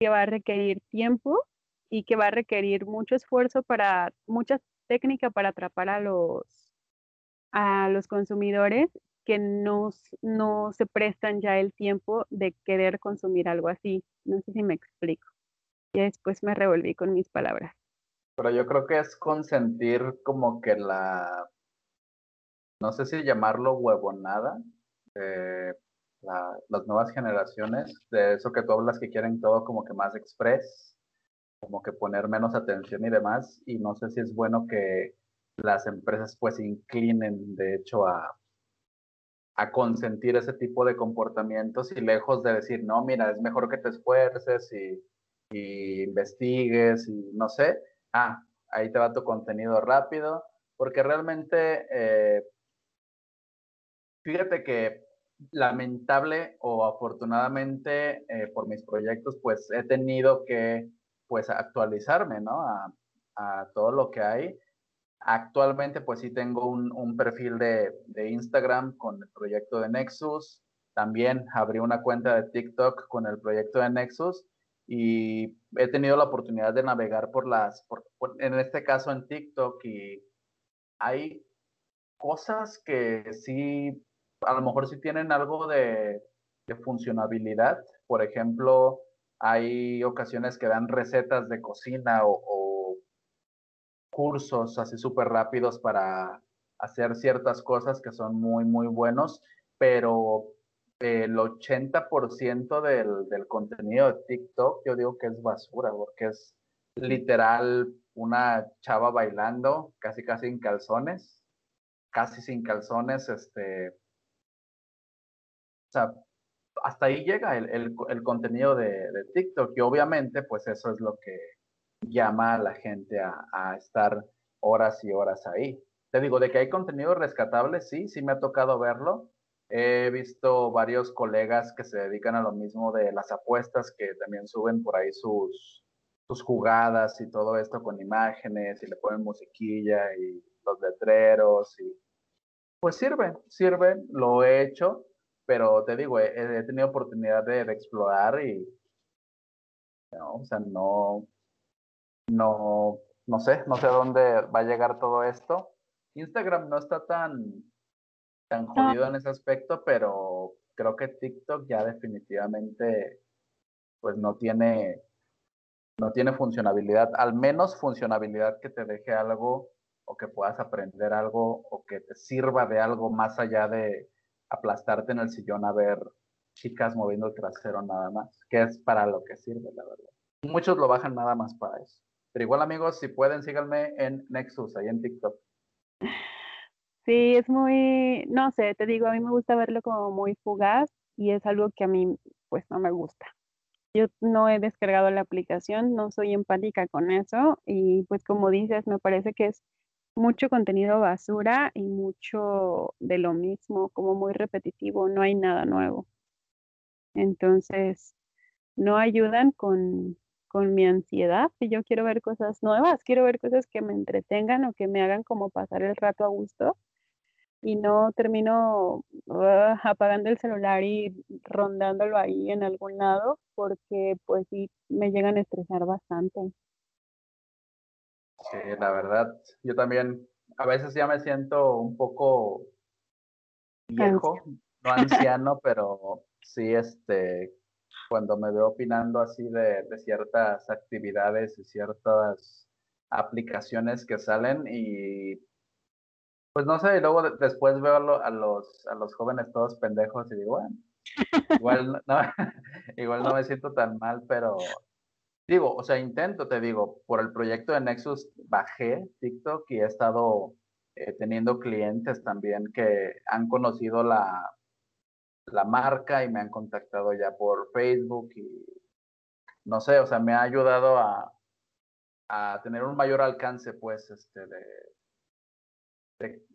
que va a requerir tiempo y que va a requerir mucho esfuerzo para muchas técnica para atrapar a los, a los consumidores que no, no se prestan ya el tiempo de querer consumir algo así. No sé si me explico. y después me revolví con mis palabras. Pero yo creo que es consentir como que la, no sé si llamarlo huevonada, eh, las nuevas generaciones, de eso que tú hablas que quieren todo como que más express, como que poner menos atención y demás, y no sé si es bueno que las empresas pues inclinen de hecho a, a consentir ese tipo de comportamientos y lejos de decir, no, mira, es mejor que te esfuerces y, y investigues y no sé, ah, ahí te va tu contenido rápido, porque realmente, eh, fíjate que lamentable o afortunadamente eh, por mis proyectos, pues he tenido que pues actualizarme, ¿no? A, todo lo que hay. Actualmente pues sí tengo un, perfil de, Instagram con el proyecto de Nexus. También abrí una cuenta de TikTok con el proyecto de Nexus y he tenido la oportunidad de navegar por las, en este caso en TikTok y hay cosas que sí, a lo mejor sí tienen algo de funcionabilidad. Por ejemplo, hay ocasiones que dan recetas de cocina o, cursos así súper rápidos para hacer ciertas cosas que son muy, muy buenos, pero el 80% del, del contenido de TikTok yo digo que es basura, porque es literal una chava bailando, casi casi en calzones, casi sin calzones, este, o sea, hasta ahí llega el, el, contenido de, de, TikTok y obviamente pues eso es lo que llama a la gente a, a, estar horas y horas ahí. Te digo, de que hay contenido rescatable, sí, sí me ha tocado verlo, He visto varios colegas que se dedican a lo mismo de las apuestas, que también suben por ahí sus, sus jugadas y todo esto con imágenes y le ponen musiquilla y los letreros y pues sirve, sirve, lo he hecho, pero te digo, he, he tenido oportunidad de, de, explorar y no, o sea, no, no, no sé, no sé dónde va a llegar todo esto. Instagram no está tan, tan jodido en ese aspecto, pero creo que TikTok ya definitivamente pues no tiene no tiene funcionabilidad, al menos funcionabilidad que te deje algo o que puedas aprender algo o que te sirva de algo más allá de aplastarte en el sillón a ver chicas moviendo el trasero nada más, que es para lo que sirve, la verdad. Muchos lo bajan nada más para eso. Pero igual amigos, si pueden, síganme en Nexus, ahí en TikTok. Sí, es muy, no sé, te digo, a mí me gusta verlo como muy fugaz y es algo que a mí pues no me gusta. Yo no he descargado la aplicación, no soy empática con eso y pues como dices, me parece que es mucho contenido basura y mucho de lo mismo, como muy repetitivo, no hay nada nuevo. Entonces, no ayudan con, con mi ansiedad. Si yo quiero ver cosas nuevas, quiero ver cosas que me entretengan o que me hagan como pasar el rato a gusto y no termino uh, apagando el celular y rondándolo ahí en algún lado porque pues sí me llegan a estresar bastante. Sí, la verdad, yo también a veces ya me siento un poco viejo, no anciano, pero sí, este, cuando me veo opinando así de, de ciertas actividades y ciertas aplicaciones que salen y pues no sé, y luego después veo a, lo, a, los, a los jóvenes todos pendejos y digo, bueno, igual no, igual no me siento tan mal, pero digo, o sea, intento, te digo, por el proyecto de Nexus bajé TikTok y he estado eh, teniendo clientes también que han conocido la, la marca y me han contactado ya por Facebook y no sé, o sea, me ha ayudado a, a tener un mayor alcance, pues, este, de, de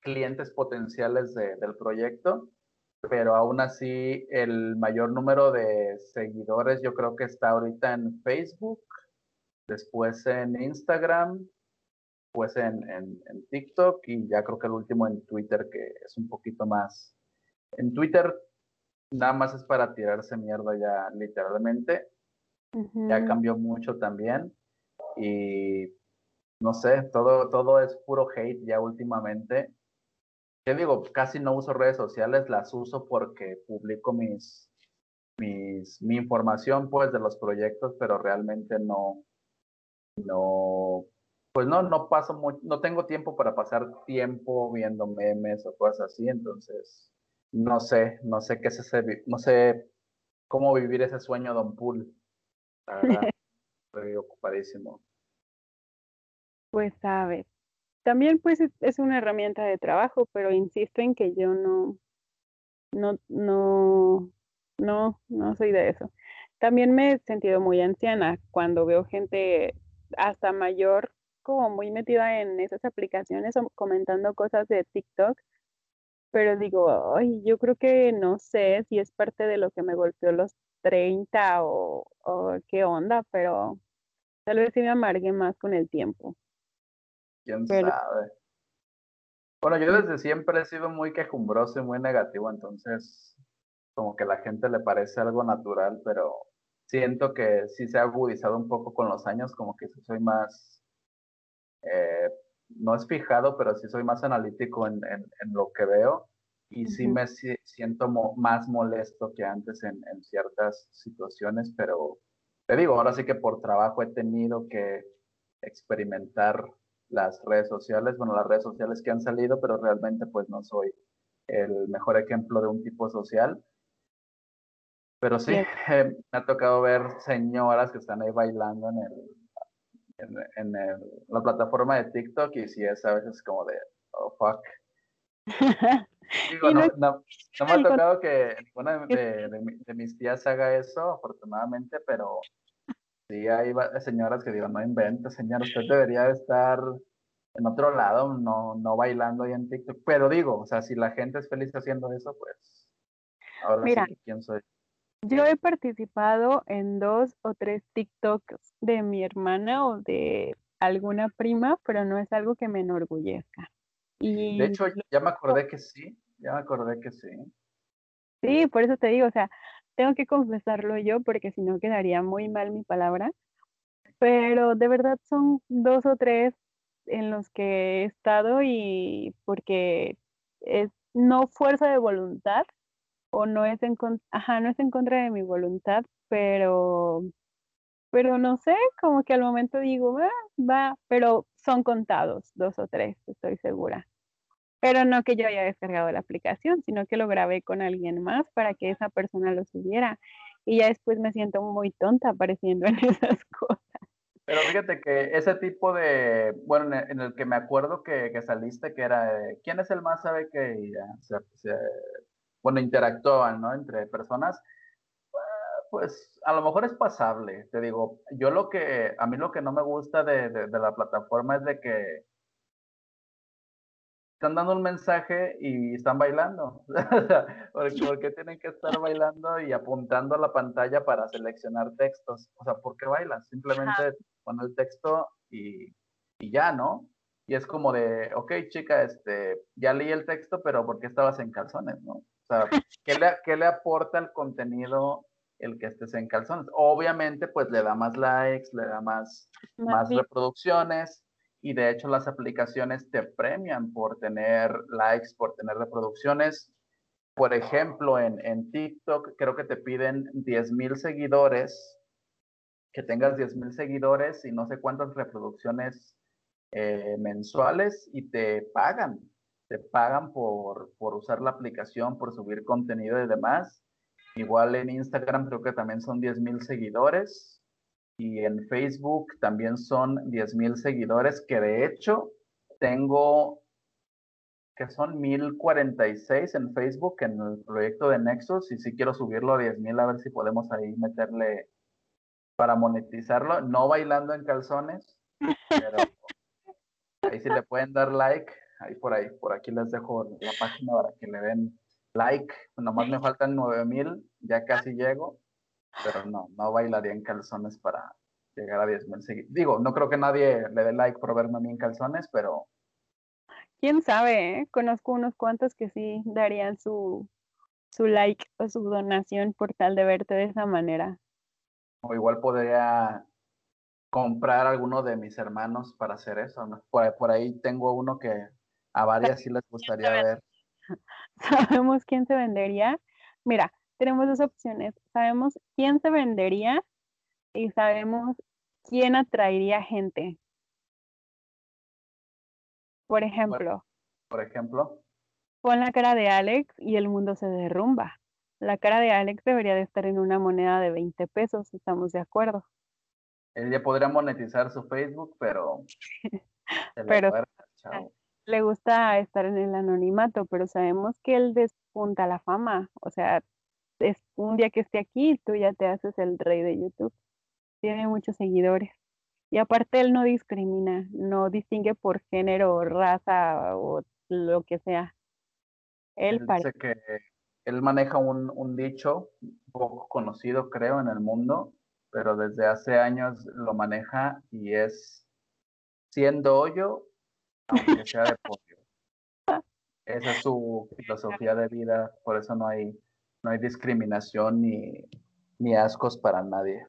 clientes potenciales de, del proyecto, pero aún así el mayor número de seguidores yo creo que está ahorita en Facebook, después en Instagram, pues en, en, en TikTok y ya creo que el último en Twitter que es un poquito más. En Twitter nada más es para tirarse mierda ya literalmente. Uh -huh. Ya cambió mucho también y no sé, todo, todo es puro hate ya últimamente. Yo digo, casi no uso redes sociales, las uso porque publico mis, mis, mi información pues de los proyectos, pero realmente no, no, pues no, no paso no tengo tiempo para pasar tiempo viendo memes o cosas así, entonces no sé, no sé qué es ese, no sé cómo vivir ese sueño Don Pool. estoy ocupadísimo. Pues sabes, también pues es una herramienta de trabajo, pero insisto en que yo no, no, no, no, no soy de eso. También me he sentido muy anciana cuando veo gente hasta mayor como muy metida en esas aplicaciones o comentando cosas de TikTok, pero digo, ay, yo creo que no sé si es parte de lo que me golpeó los 30 o, o qué onda, pero tal vez sí me amargué más con el tiempo. ¿Quién sabe? Bueno, yo desde siempre he sido muy quejumbroso y muy negativo, entonces como que a la gente le parece algo natural, pero siento que sí se ha agudizado un poco con los años, como que soy más, eh, no es fijado, pero sí soy más analítico en, lo que veo y sí me siento más molesto que antes en, en, ciertas situaciones, pero te digo, ahora sí que por trabajo he tenido que experimentar las redes sociales, bueno, las redes sociales que han salido, pero realmente pues no soy el mejor ejemplo de un tipo social. Pero sí, eh, me ha tocado ver señoras que están ahí bailando en el, en, el, la plataforma de TikTok y sí es a veces como de, oh, fuck. Digo, no, no, me ha tocado que ninguna de, de, mis tías haga eso, afortunadamente, pero sí hay señoras que digo, no invente, señor, usted debería estar en otro lado, no, no bailando ahí en TikTok. Pero digo, o sea, si la gente es feliz haciendo eso, pues ahora sí que quién soy. Yo he participado en dos o tres TikToks de mi hermana o de alguna prima, pero no es algo que me enorgullezca. Y de hecho, ya me acordé que sí, ya me acordé que sí. Sí, por eso te digo, o sea, tengo que confesarlo yo porque si no quedaría muy mal mi palabra. Pero de verdad son dos o tres en los que he estado y porque es no fuerza de voluntad, o no es en contra, ajá, no es en contra de mi voluntad, pero pero no sé, como que al momento digo, ah, va, pero son contados, dos o tres, estoy segura. Pero no que yo haya descargado la aplicación, sino que lo grabé con alguien más para que esa persona lo subiera. Y ya después me siento muy tonta apareciendo en esas cosas. Pero fíjate que ese tipo de, bueno, en el que me acuerdo que, saliste, que era, ¿quién es el más sabe que ya, se, bueno, interactúan, ¿no? Entre personas, pues a lo mejor es pasable, te digo, yo lo que, a mí lo que no me gusta de, de, la plataforma es de que están dando un mensaje y están bailando. ¿Por qué tienen que estar bailando y apuntando a la pantalla para seleccionar textos? O sea, ¿por qué bailan? Simplemente pon el texto y, y, ya, ¿no? Y es como de, ok, chica, este, ya leí el texto, pero ¿por qué estabas en calzones, no? O sea, ¿qué le, qué le aporta al contenido el que estés en calzones? Obviamente, pues le da más likes, le da más, más, reproducciones y de hecho las aplicaciones te premian por tener likes, por tener reproducciones. Por ejemplo, en, en TikTok creo que te piden 10 mil seguidores, que tengas 10 mil seguidores y no sé cuántas reproducciones eh, mensuales y te pagan te pagan por, por usar la aplicación, por subir contenido y demás. Igual en Instagram creo que también son 10 mil seguidores y en Facebook también son 10 mil seguidores que de hecho tengo que son 1046 en Facebook en el proyecto de Nexus y si quiero subirlo a 10 mil a ver si podemos ahí meterle para monetizarlo, no bailando en calzones, pero ahí sí le pueden dar like. Ahí por ahí, por aquí les dejo la página para que le den like. Nomás me faltan 9000, ya casi llego, pero no, no bailaría en calzones para llegar a 10 mil Digo, no creo que nadie le dé like por verme a mí en calzones, pero. Quién sabe, eh? conozco unos cuantos que sí darían su, su like o su donación por tal de verte de esa manera. O igual podría comprar alguno de mis hermanos para hacer eso. Por, por, ahí tengo uno que a varias sí les gustaría ver. ¿Sabemos quién se vendería? Mira, tenemos dos opciones. Sabemos quién se vendería y sabemos quién atraería gente. Por ejemplo. Por ejemplo. Pon la cara de Alex y el mundo se derrumba. La cara de Alex debería de estar en una moneda de 20 pesos, estamos de acuerdo. Él ya podría monetizar su Facebook, pero... pero le gusta estar en el anonimato, pero sabemos que él despunta la fama. O sea, es un día que esté aquí, tú ya te haces el rey de YouTube. Tiene muchos seguidores. Y aparte él no discrimina, no distingue por género, raza o lo que sea. Él, parece que él maneja un, un dicho poco conocido, creo, en el mundo, pero desde hace años lo maneja y es siendo hoyo, aunque sea de pollo. Esa es su filosofía de vida, por eso no hay, no hay discriminación ni, ni ascos para nadie.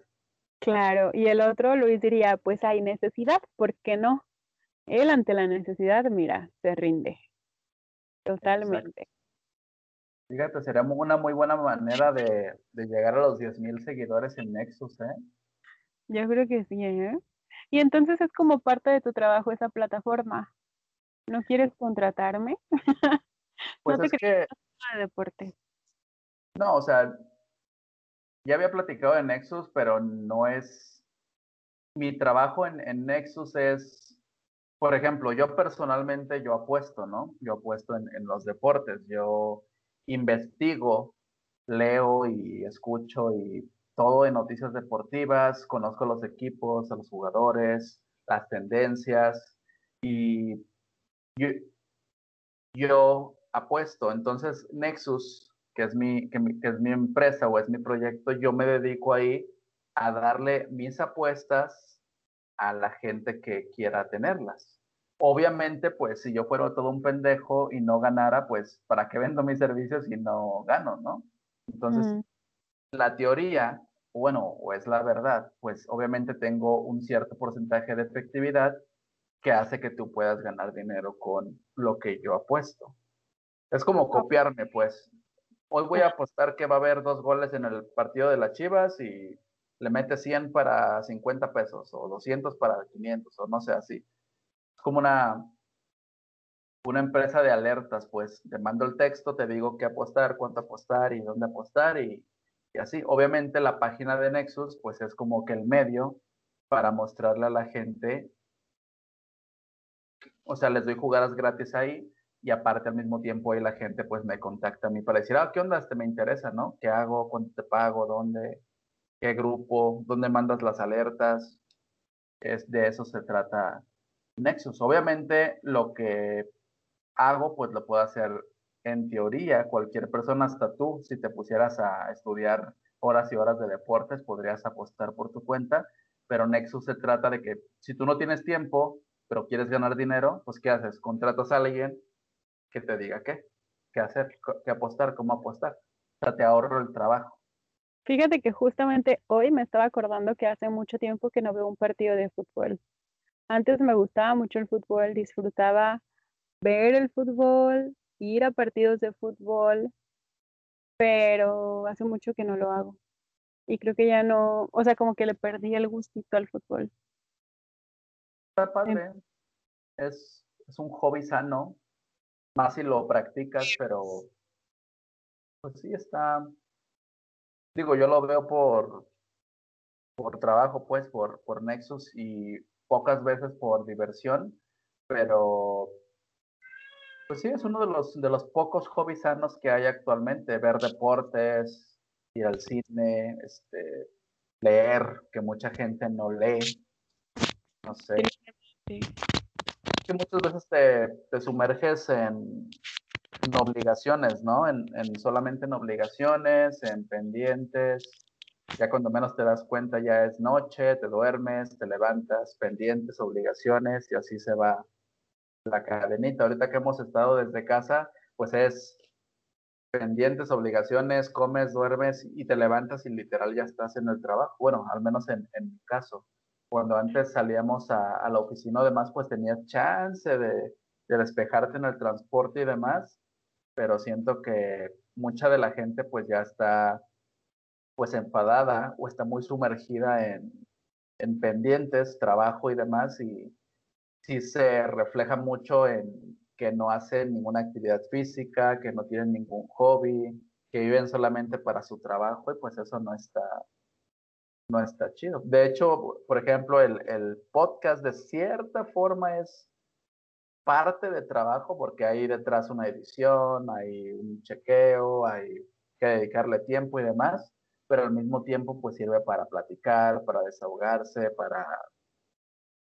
Claro, y el otro, Luis diría, pues hay necesidad, ¿por qué no? Él ante la necesidad, mira, se rinde. Totalmente. Fíjate, sería una muy buena manera de, llegar a los 10.000 seguidores en Nexus, ¿eh? Yo creo que sí, ¿eh? Y entonces es como parte de tu trabajo esa plataforma. ¿No quieres contratarme? Pues es que... De deporte. No, o sea, ya había platicado de Nexus, pero no es... Mi trabajo en, en Nexus es, por ejemplo, yo personalmente, yo apuesto, ¿no? Yo apuesto en, en los deportes. Yo investigo, leo y escucho y todo de noticias deportivas, conozco los equipos, a los jugadores, las tendencias y yo, apuesto. Entonces, Nexus, que es, mi, que, es mi empresa o es mi proyecto, yo me dedico ahí a darle mis apuestas a la gente que quiera tenerlas. Obviamente, pues si yo fuera todo un pendejo y no ganara, pues ¿para qué vendo mis servicios si no gano, no? Entonces, la teoría, bueno, o es la verdad, pues obviamente tengo un cierto porcentaje de efectividad que hace que tú puedas ganar dinero con lo que yo apuesto. Es como copiarme, pues. Hoy voy a apostar que va a haber dos goles en el partido de las Chivas y le mete 100 para 50 pesos o 200 para 500 o no sé así como una, una empresa de alertas, pues te mando el texto, te digo qué apostar, cuánto apostar y dónde apostar y, así. Obviamente la página de Nexus, pues es como que el medio para mostrarle a la gente, o sea, les doy jugadas gratis ahí y aparte al mismo tiempo ahí la gente pues me contacta a mí para decir, ah, ¿qué onda? Este me interesa, ¿no? ¿Qué hago? ¿Cuánto te pago? ¿Dónde? ¿Qué grupo? ¿Dónde mandas las alertas? Es, de eso se trata Nexus. Obviamente lo que hago, pues lo puedo hacer en teoría. Cualquier persona, hasta tú, si te pusieras a estudiar horas y horas de deportes, podrías apostar por tu cuenta. Pero Nexus se trata de que si tú no tienes tiempo, pero quieres ganar dinero, pues ¿qué haces? Contratas a alguien que te diga qué, qué hacer, qué apostar, cómo apostar. O sea, te ahorro el trabajo. Fíjate que justamente hoy me estaba acordando que hace mucho tiempo que no veo un partido de fútbol. Antes me gustaba mucho el fútbol, disfrutaba ver el fútbol, ir a partidos de fútbol, pero hace mucho que no lo hago. Y creo que ya no, o sea, como que le perdí el gustito al fútbol. Está padre. Es, es un hobby sano, más si lo practicas, pero pues sí está. Digo, yo lo veo por, por trabajo, pues, por, por Nexus y pocas veces por diversión, pero pues sí, es uno de los, de los pocos hobbies sanos que hay actualmente, ver deportes, ir al cine, este, leer, que mucha gente no lee, no sé. Que muchas veces te, sumerges en, obligaciones, ¿no? En solamente en obligaciones, en pendientes, ya cuando menos te das cuenta ya es noche, te duermes, te levantas, pendientes, obligaciones y así se va la cadenita. Ahorita que hemos estado desde casa, pues es pendientes, obligaciones, comes, duermes y te levantas y literal ya estás en el trabajo. Bueno, al menos en, mi caso. Cuando antes salíamos a, la oficina, además, pues tenías chance de, de despejarte en el transporte y demás, pero siento que mucha de la gente pues ya está pues enfadada o está muy sumergida en, en pendientes, trabajo y demás y sí se refleja mucho en que no hacen ninguna actividad física, que no tienen ningún hobby, que viven solamente para su trabajo y pues eso no está, no está chido. De hecho, por ejemplo, el, el podcast de cierta forma es parte de trabajo porque hay detrás una edición, hay un chequeo, hay que dedicarle tiempo y demás, pero al mismo tiempo pues sirve para platicar, para desahogarse, para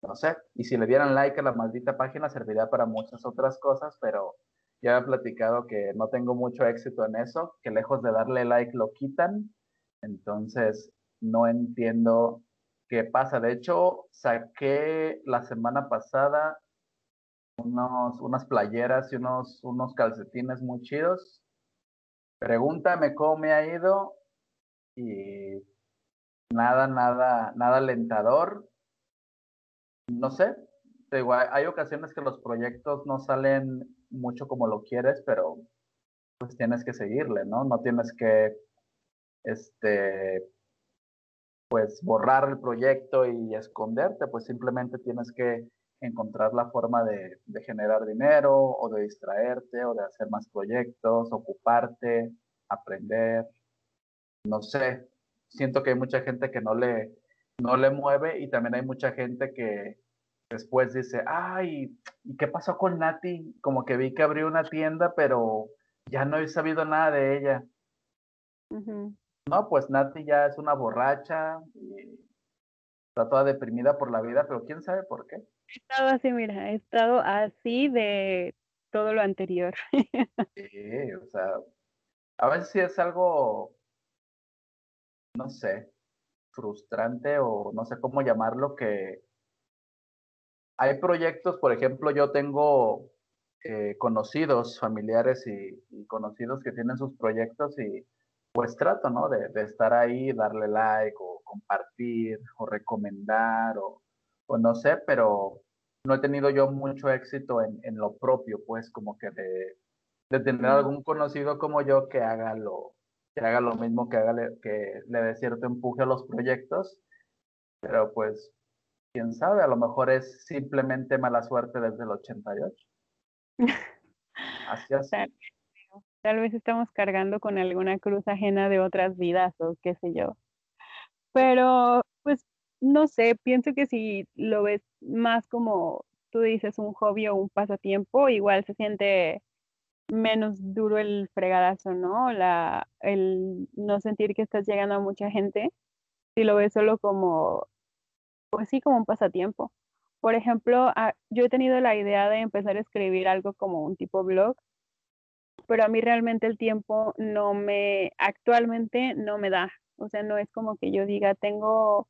no sé, y si le dieran like a la maldita página serviría para muchas otras cosas, pero ya he platicado que no tengo mucho éxito en eso, que lejos de darle like lo quitan, entonces no entiendo qué pasa. De hecho, saqué la semana pasada unos, unas playeras y unos, unos calcetines muy chidos. Pregúntame cómo me ha ido y nada, nada, nada alentador no sé, hay ocasiones que los proyectos no salen mucho como lo quieres, pero pues tienes que seguirle, ¿no? No tienes que, este, pues borrar el proyecto y esconderte, pues simplemente tienes que encontrar la forma de, de generar dinero o de distraerte o de hacer más proyectos, ocuparte, aprender, no sé, siento que hay mucha gente que no le, no le mueve y también hay mucha gente que después dice, ay, ¿y qué pasó con Nati? Como que vi que abrió una tienda, pero ya no he sabido nada de ella. No, pues Nati ya es una borracha y está toda deprimida por la vida, pero quién sabe por qué. He estado así, mira, he estado así de todo lo anterior. sí, o sea, a veces sí es algo, no sé, frustrante o no sé cómo llamarlo, que hay proyectos, por ejemplo, yo tengo eh, conocidos, familiares y, conocidos que tienen sus proyectos y pues trato, ¿no? De, estar ahí, darle like o compartir o recomendar o, no sé, pero no he tenido yo mucho éxito en, lo propio, pues como que de, de tener algún conocido como yo que haga lo, que haga lo mismo, que, haga que le dé cierto empuje a los proyectos, pero pues quién sabe, a lo mejor es simplemente mala suerte desde el 88. Así es. Tal, vez estamos cargando con alguna cruz ajena de otras vidas o qué sé yo. Pero, pues, no sé, pienso que si lo ves más como tú dices, un hobby o un pasatiempo, igual se siente menos duro el fregadazo, ¿no? La, el no sentir que estás llegando a mucha gente. Si lo ves solo como, pues sí, como un pasatiempo. Por ejemplo, ah, yo he tenido la idea de empezar a escribir algo como un tipo blog, pero a mí realmente el tiempo no me, actualmente no me da. O sea, no es como que yo diga, tengo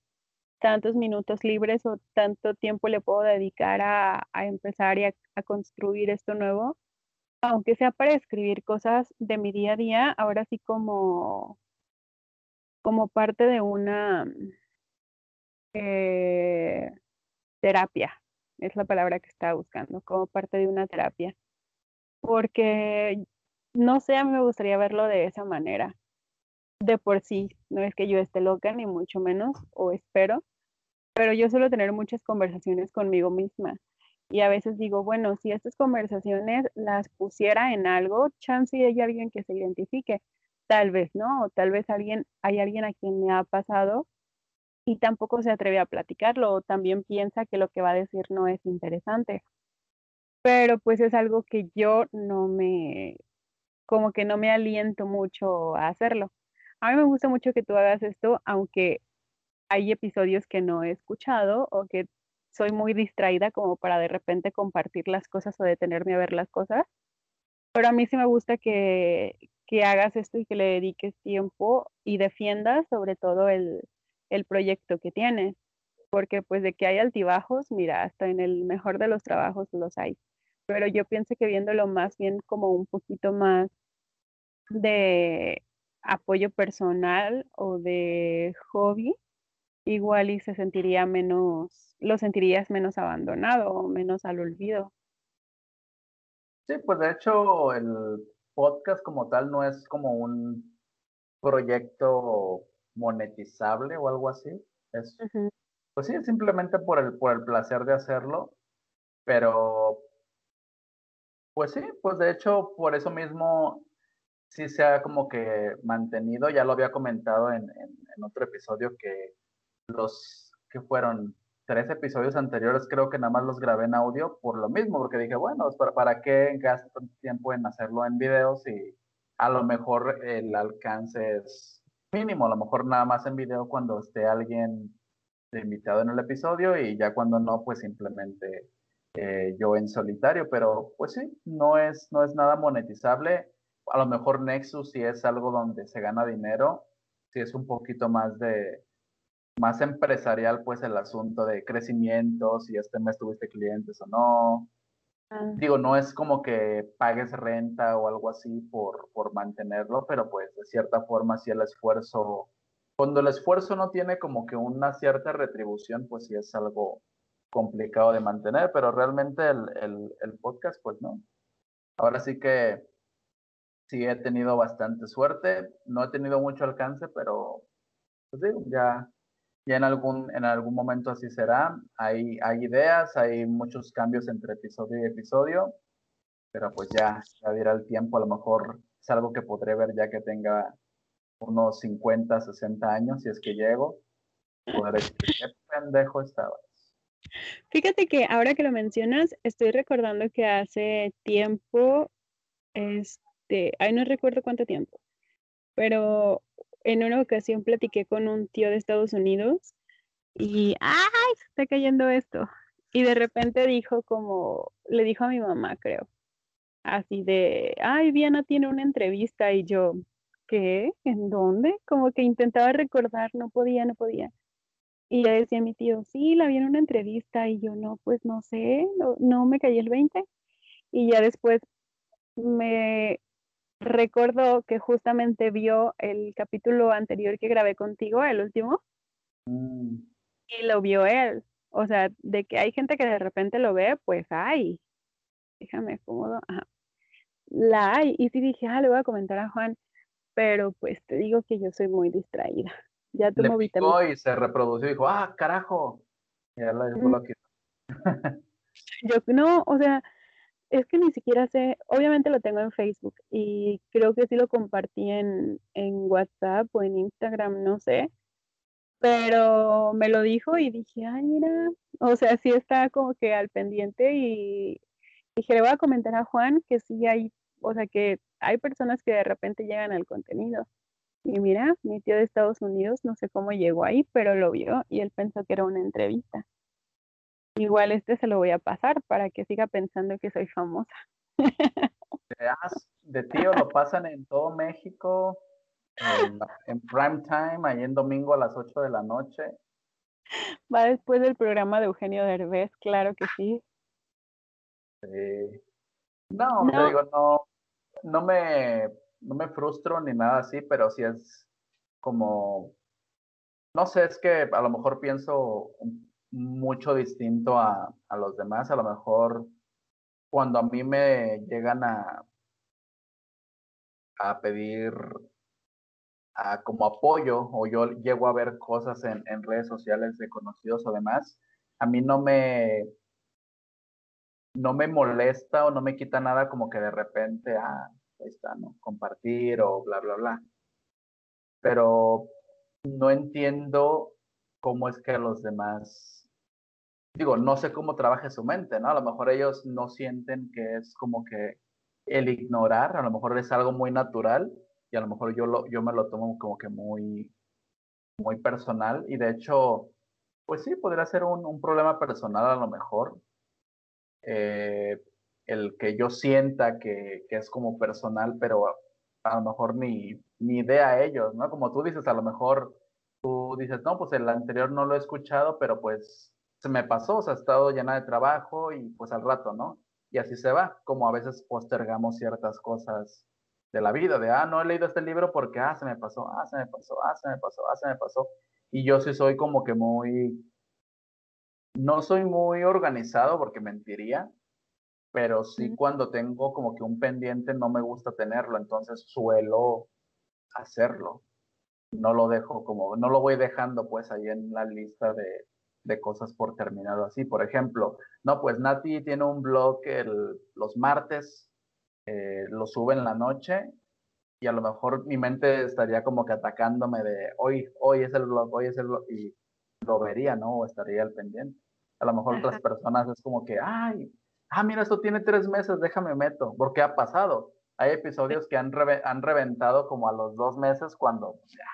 tantos minutos libres o tanto tiempo le puedo dedicar a, empezar y a construir esto nuevo aunque sea para escribir cosas de mi día a día, ahora sí como, como parte de una eh, terapia, es la palabra que estaba buscando, como parte de una terapia. Porque, no sé, me gustaría verlo de esa manera. De por sí, no es que yo esté loca, ni mucho menos, o espero, pero yo suelo tener muchas conversaciones conmigo misma y a veces digo, bueno, si estas conversaciones las pusiera en algo, chance hay alguien que se identifique. Tal vez no, o tal vez alguien, hay alguien a quien me ha pasado y tampoco se atreve a platicarlo o también piensa que lo que va a decir no es interesante. Pero pues es algo que yo no me, como que no me aliento mucho a hacerlo. A mí me gusta mucho que tú hagas esto, aunque hay episodios que no he escuchado o que soy muy distraída como para de repente compartir las cosas o detenerme a ver las cosas. Pero a mí sí me gusta que, que hagas esto y que le dediques tiempo y defiendas sobre todo el, el proyecto que tienes. Porque pues de que hay altibajos, mira, hasta en el mejor de los trabajos los hay. Pero yo pienso que viéndolo más bien como un poquito más de apoyo personal o de hobby, igual y se sentiría menos, lo sentirías menos abandonado o menos al olvido. Sí, pues de hecho el, podcast como tal no es como un proyecto monetizable o algo así. Es, Pues sí, simplemente por el, por el placer de hacerlo, pero pues sí, pues de hecho por eso mismo sí se ha como que mantenido, ya lo había comentado en, otro episodio que los que fueron tres episodios anteriores creo que nada más los grabé en audio por lo mismo, porque dije, bueno, ¿para, para qué gasto tanto tiempo en hacerlo en video si a lo mejor el alcance es mínimo, a lo mejor nada más en video cuando esté alguien invitado en el episodio y ya cuando no, pues simplemente eh, yo en solitario, pero pues sí, no es, no es nada monetizable. A lo mejor Nexus si es algo donde se gana dinero, si es un poquito más de, más empresarial, pues el asunto de crecimiento, si este mes tuviste clientes o no. Ah. Digo, no es como que pagues renta o algo así por, por mantenerlo, pero pues de cierta forma si el esfuerzo, cuando el esfuerzo no tiene como que una cierta retribución, pues sí es algo complicado de mantener, pero realmente el, el, el podcast, pues no. Ahora sí que sí he tenido bastante suerte, no he tenido mucho alcance, pero pues digo, ya ya en algún, en algún momento así será. Hay, hay ideas, hay muchos cambios entre episodio y episodio, pero pues ya, ya dirá el tiempo, a lo mejor es algo que podré ver ya que tenga unos 50, 60 años, si es que llego, poder decir, qué pendejo estabas. Fíjate que ahora que lo mencionas, estoy recordando que hace tiempo, este, ay, no recuerdo cuánto tiempo, pero en una ocasión platiqué con un tío de Estados Unidos y, ¡ay! Está cayendo esto. Y de repente dijo como, le dijo a mi mamá, creo, así de, ay, Diana tiene una entrevista y yo, ¿qué? ¿En dónde? Como que intentaba recordar, no podía, no podía. Y le decía a mi tío, sí, la vi en una entrevista y yo no, pues no sé, no, no me caí el 20. Y ya después me recuerdo que justamente vio el capítulo anterior que grabé contigo, el último, mm. y lo vio él. O sea, de que hay gente que de repente lo ve, pues hay. Déjame cómodo. La hay. Y sí dije, ah, le voy a comentar a Juan, pero pues te digo que yo soy muy distraída. Ya tomo vitamina. Y se reprodució y dijo, ah, carajo. Y ya la dejó Yo no, o sea, es que ni siquiera sé, obviamente lo tengo en Facebook y creo que sí lo compartí en, en WhatsApp o en Instagram, no sé, pero me lo dijo y dije, ay, mira, o sea, sí está como que al pendiente y dije, le voy a comentar a Juan que sí hay, o sea, que hay personas que de repente llegan al contenido. Y mira, mi tío de Estados Unidos, no sé cómo llegó ahí, pero lo vio y él pensó que era una entrevista. Igual este se lo voy a pasar para que siga pensando que soy famosa. De tío lo pasan en todo México, en, prime time, ahí en domingo a las 8 de la noche. Va después del programa de Eugenio Derbez, claro que sí. Sí. No, no. digo, no, no me, no me frustro ni nada así, pero sí es como, no sé, es que a lo mejor pienso mucho distinto a, a, los demás. A lo mejor cuando a mí me llegan a, a pedir a, como apoyo o yo llego a ver cosas en, en, redes sociales de conocidos o demás, a mí no me no me molesta o no me quita nada como que de repente, ah, ahí está, ¿no? Compartir o bla, bla, bla. Pero no entiendo cómo es que los demás digo, no sé cómo trabaja su mente, ¿no? A lo mejor ellos no sienten que es como que el ignorar, a lo mejor es algo muy natural y a lo mejor yo, lo, yo me lo tomo como que muy, muy personal y de hecho, pues sí, podría ser un, un problema personal a lo mejor. Eh, el que yo sienta que, que, es como personal, pero a, lo mejor ni, ni idea a ellos, ¿no? Como tú dices, a lo mejor tú dices, no, pues el anterior no lo he escuchado, pero pues se me pasó, o sea, he estado llena de trabajo y pues al rato, ¿no? Y así se va, como a veces postergamos ciertas cosas de la vida, de, ah, no he leído este libro porque, ah, se me pasó, ah, se me pasó, ah, se me pasó, ah, se me pasó. Y yo sí soy como que muy, no soy muy organizado porque mentiría, pero sí cuando tengo como que un pendiente no me gusta tenerlo, entonces suelo hacerlo. No lo dejo como, no lo voy dejando pues ahí en la lista de, de cosas por terminado así. Por ejemplo, no, pues Nati tiene un blog el, los martes, eh, lo sube en la noche y a lo mejor mi mente estaría como que atacándome de hoy, hoy es el blog, hoy es el blog y lo vería, ¿no? O estaría al pendiente. A lo mejor otras personas es como que, ay, ah, mira, esto tiene tres meses, déjame meto, porque ha pasado. Hay episodios que han, han reventado como a los dos meses cuando ya,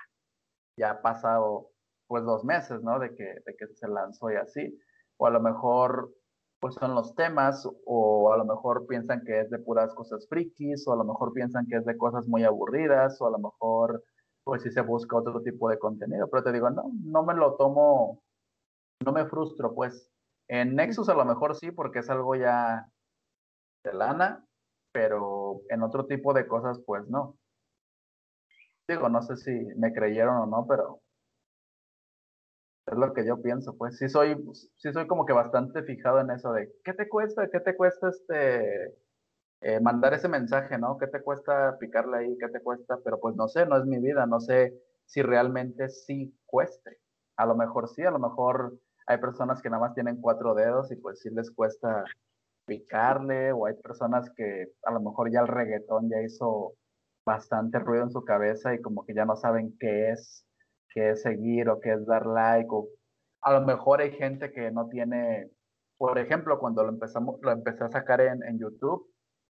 ya ha pasado pues dos meses, ¿no? De que, de que se lanzó y así. O a lo mejor pues son los temas, o a lo mejor piensan que es de puras cosas frikis, o a lo mejor piensan que es de cosas muy aburridas, o a lo mejor pues si se busca otro tipo de contenido. Pero te digo, no, no me lo tomo, no me frustro, pues. En Nexus a lo mejor sí, porque es algo ya de lana, pero en otro tipo de cosas, pues no. Digo, no sé si me creyeron o no, pero es lo que yo pienso, pues sí soy, sí soy como que bastante fijado en eso de, ¿qué te cuesta? ¿Qué te cuesta este eh, mandar ese mensaje, ¿no? ¿Qué te cuesta picarle ahí? ¿Qué te cuesta? Pero pues no sé, no es mi vida, no sé si realmente sí cueste. A lo mejor sí, a lo mejor hay personas que nada más tienen cuatro dedos y pues sí les cuesta picarle, o hay personas que a lo mejor ya el reggaetón ya hizo bastante ruido en su cabeza y como que ya no saben qué es qué es seguir o qué es dar like. O a lo mejor hay gente que no tiene, por ejemplo, cuando lo empezamos, lo empecé a sacar en, en YouTube,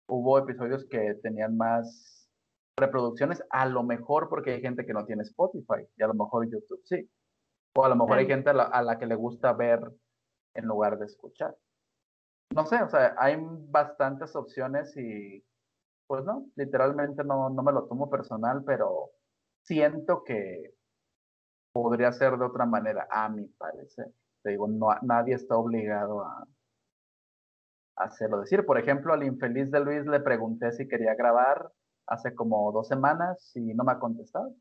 hubo episodios que tenían más reproducciones, a lo mejor porque hay gente que no tiene Spotify y a lo mejor YouTube sí. O a lo mejor hay gente a la, a la, que le gusta ver en lugar de escuchar. No sé, o sea, hay bastantes opciones y pues no, literalmente no, no me lo tomo personal, pero siento que podría ser de otra manera, a mi parecer. Te digo, no, nadie está obligado a, hacerlo. Decir, por ejemplo, al infeliz de Luis le pregunté si quería grabar hace como dos semanas y no me ha contestado.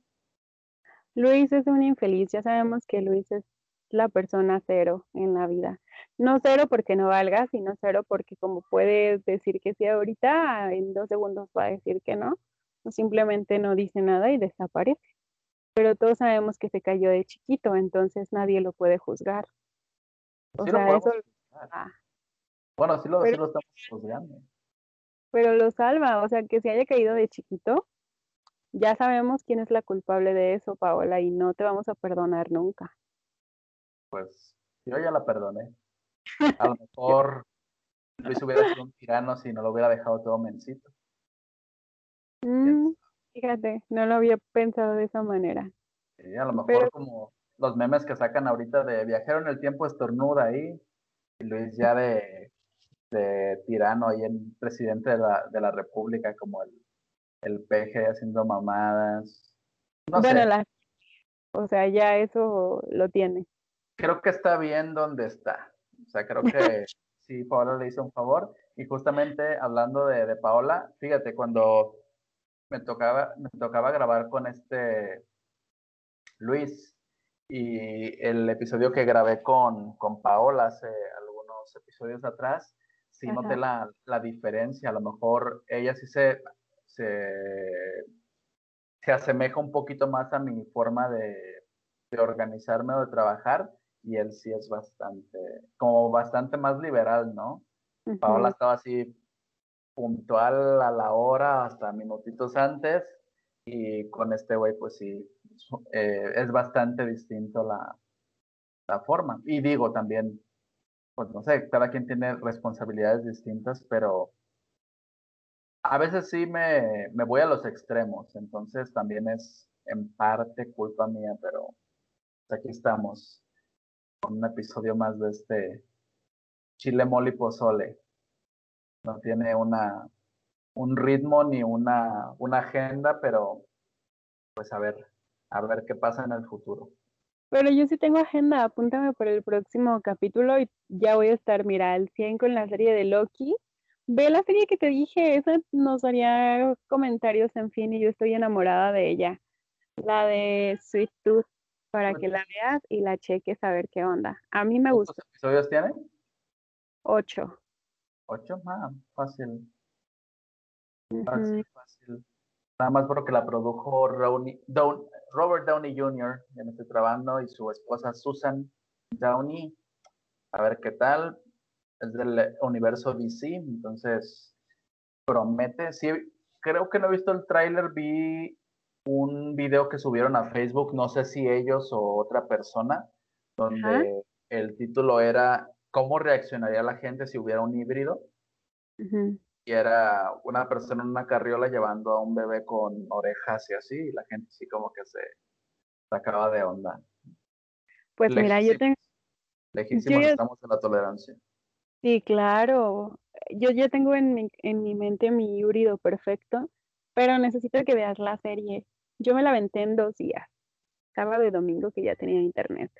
Luis es un infeliz, ya sabemos que Luis es la persona cero en la vida. No cero porque no valga, sino cero porque como puedes decir que sí ahorita, en dos segundos va a decir que no, o simplemente no dice nada y desaparece pero todos sabemos que se cayó de chiquito, entonces nadie lo puede juzgar. O sea, eso... Ah. Bueno, sí lo, pero, sí lo estamos juzgando. Pero lo salva, o sea, que se haya caído de chiquito, ya sabemos quién es la culpable de eso, Paola, y no te vamos a perdonar nunca. Pues yo ya la perdoné. A lo mejor Luis hubiera sido un tirano si no lo hubiera dejado todo mencito. Mm, Fíjate, no lo había pensado de esa manera. Sí, a lo mejor como los memes que sacan ahorita de viajero en el tiempo estornuda ahí, y Luis ya de, de tirano ahí en presidente de la, de la República, como el, el peje haciendo mamadas. No bueno, La, o sea, ya eso lo tiene. Creo que está bien donde está. O sea, creo que sí, Paola le hizo un favor. Y justamente hablando de, de Paola, fíjate, cuando me tocaba, me tocaba grabar con este Luis y el episodio que grabé con, con Paola hace algunos episodios atrás, sí noté la, la, diferencia. A lo mejor ella sí se, se, se, asemeja un poquito más a mi forma de, de organizarme o de trabajar y él sí es bastante, como bastante más liberal, ¿no? Paola estaba así puntual a la hora, hasta minutitos antes, y con este güey, pues sí, eh, es bastante distinto la, la forma. Y digo también, pues no sé, cada quien tiene responsabilidades distintas, pero a veces sí me, me voy a los extremos, entonces también es en parte culpa mía, pero aquí estamos con un episodio más de este Chile Moli Pozole no tiene una, un ritmo ni una, una agenda, pero pues a ver, a ver qué pasa en el futuro. Pero yo sí tengo agenda, apúntame por el próximo capítulo y ya voy a estar, mira, al 100 con la serie de Loki. Ve la serie que te dije, esa nos haría comentarios, en fin, y yo estoy enamorada de ella. La de Sweet Tooth, para que la veas y la cheques a ver qué onda. A mí me gusta. ¿Cuántos episodios tiene? Ocho. ¿Ocho? Ah, fácil. Fácil, fácil. Nada más porque la produjo Robert Downey Jr., ya me estoy trabajando, y su esposa Susan Downey. A ver qué tal. Es del universo DC, entonces promete. Sí, creo que no he visto el tráiler, vi un video que subieron a Facebook, no sé si ellos o otra persona, donde el título era ¿Cómo reaccionaría la gente si hubiera un híbrido? Y era una persona en una carriola llevando a un bebé con orejas y así, y la gente sí como que se sacaba de onda. Pues mira, yo tengo... Legítimo, estamos en la tolerancia. Sí, claro. Yo ya tengo en mi, en mi mente mi híbrido perfecto, pero necesito que veas la serie. Yo me la aventé en dos días, sábado y domingo que ya tenía internet.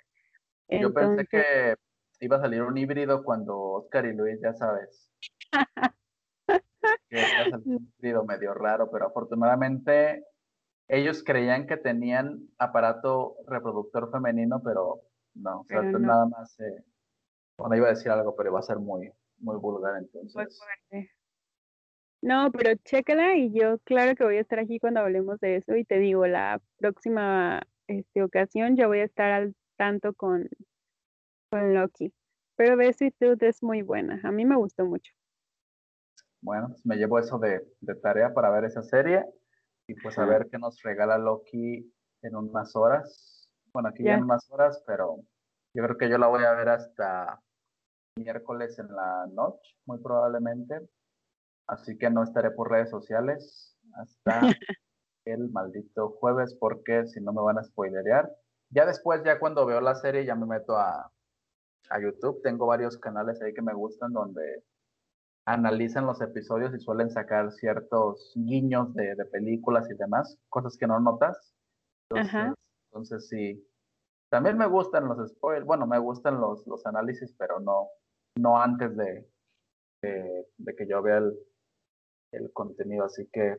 Yo pensé que iba a salir un híbrido cuando Oscar y Luis, ya sabes. que iba a salir un híbrido medio raro, pero afortunadamente ellos creían que tenían aparato reproductor femenino, pero no, o sea, nada más. Eh, bueno, iba a decir algo, pero iba a ser muy, muy vulgar entonces. No, pero chécala y yo claro que voy a estar aquí cuando hablemos de eso y te digo, la próxima este, ocasión ya voy a estar al tanto con, con Loki. Pero Besuitude es muy buena, a mí me gustó mucho. Bueno, pues me llevo eso de, tarea para ver esa serie y pues a ver qué nos regala Loki en unas horas. Bueno, aquí ya en unas horas, pero yo creo que yo la voy a ver hasta miércoles en la noche, muy probablemente. Así que no estaré por redes sociales hasta el maldito jueves porque si no me van a spoilerear. Ya después, ya cuando veo la serie, ya me meto a, a YouTube. Tengo varios canales ahí que me gustan donde analizan los episodios y suelen sacar ciertos guiños de, películas y demás, cosas que no notas. Entonces, entonces sí, también me gustan los spoilers, bueno, me gustan los, los análisis, pero no, no antes de, de que yo vea el, el contenido, así que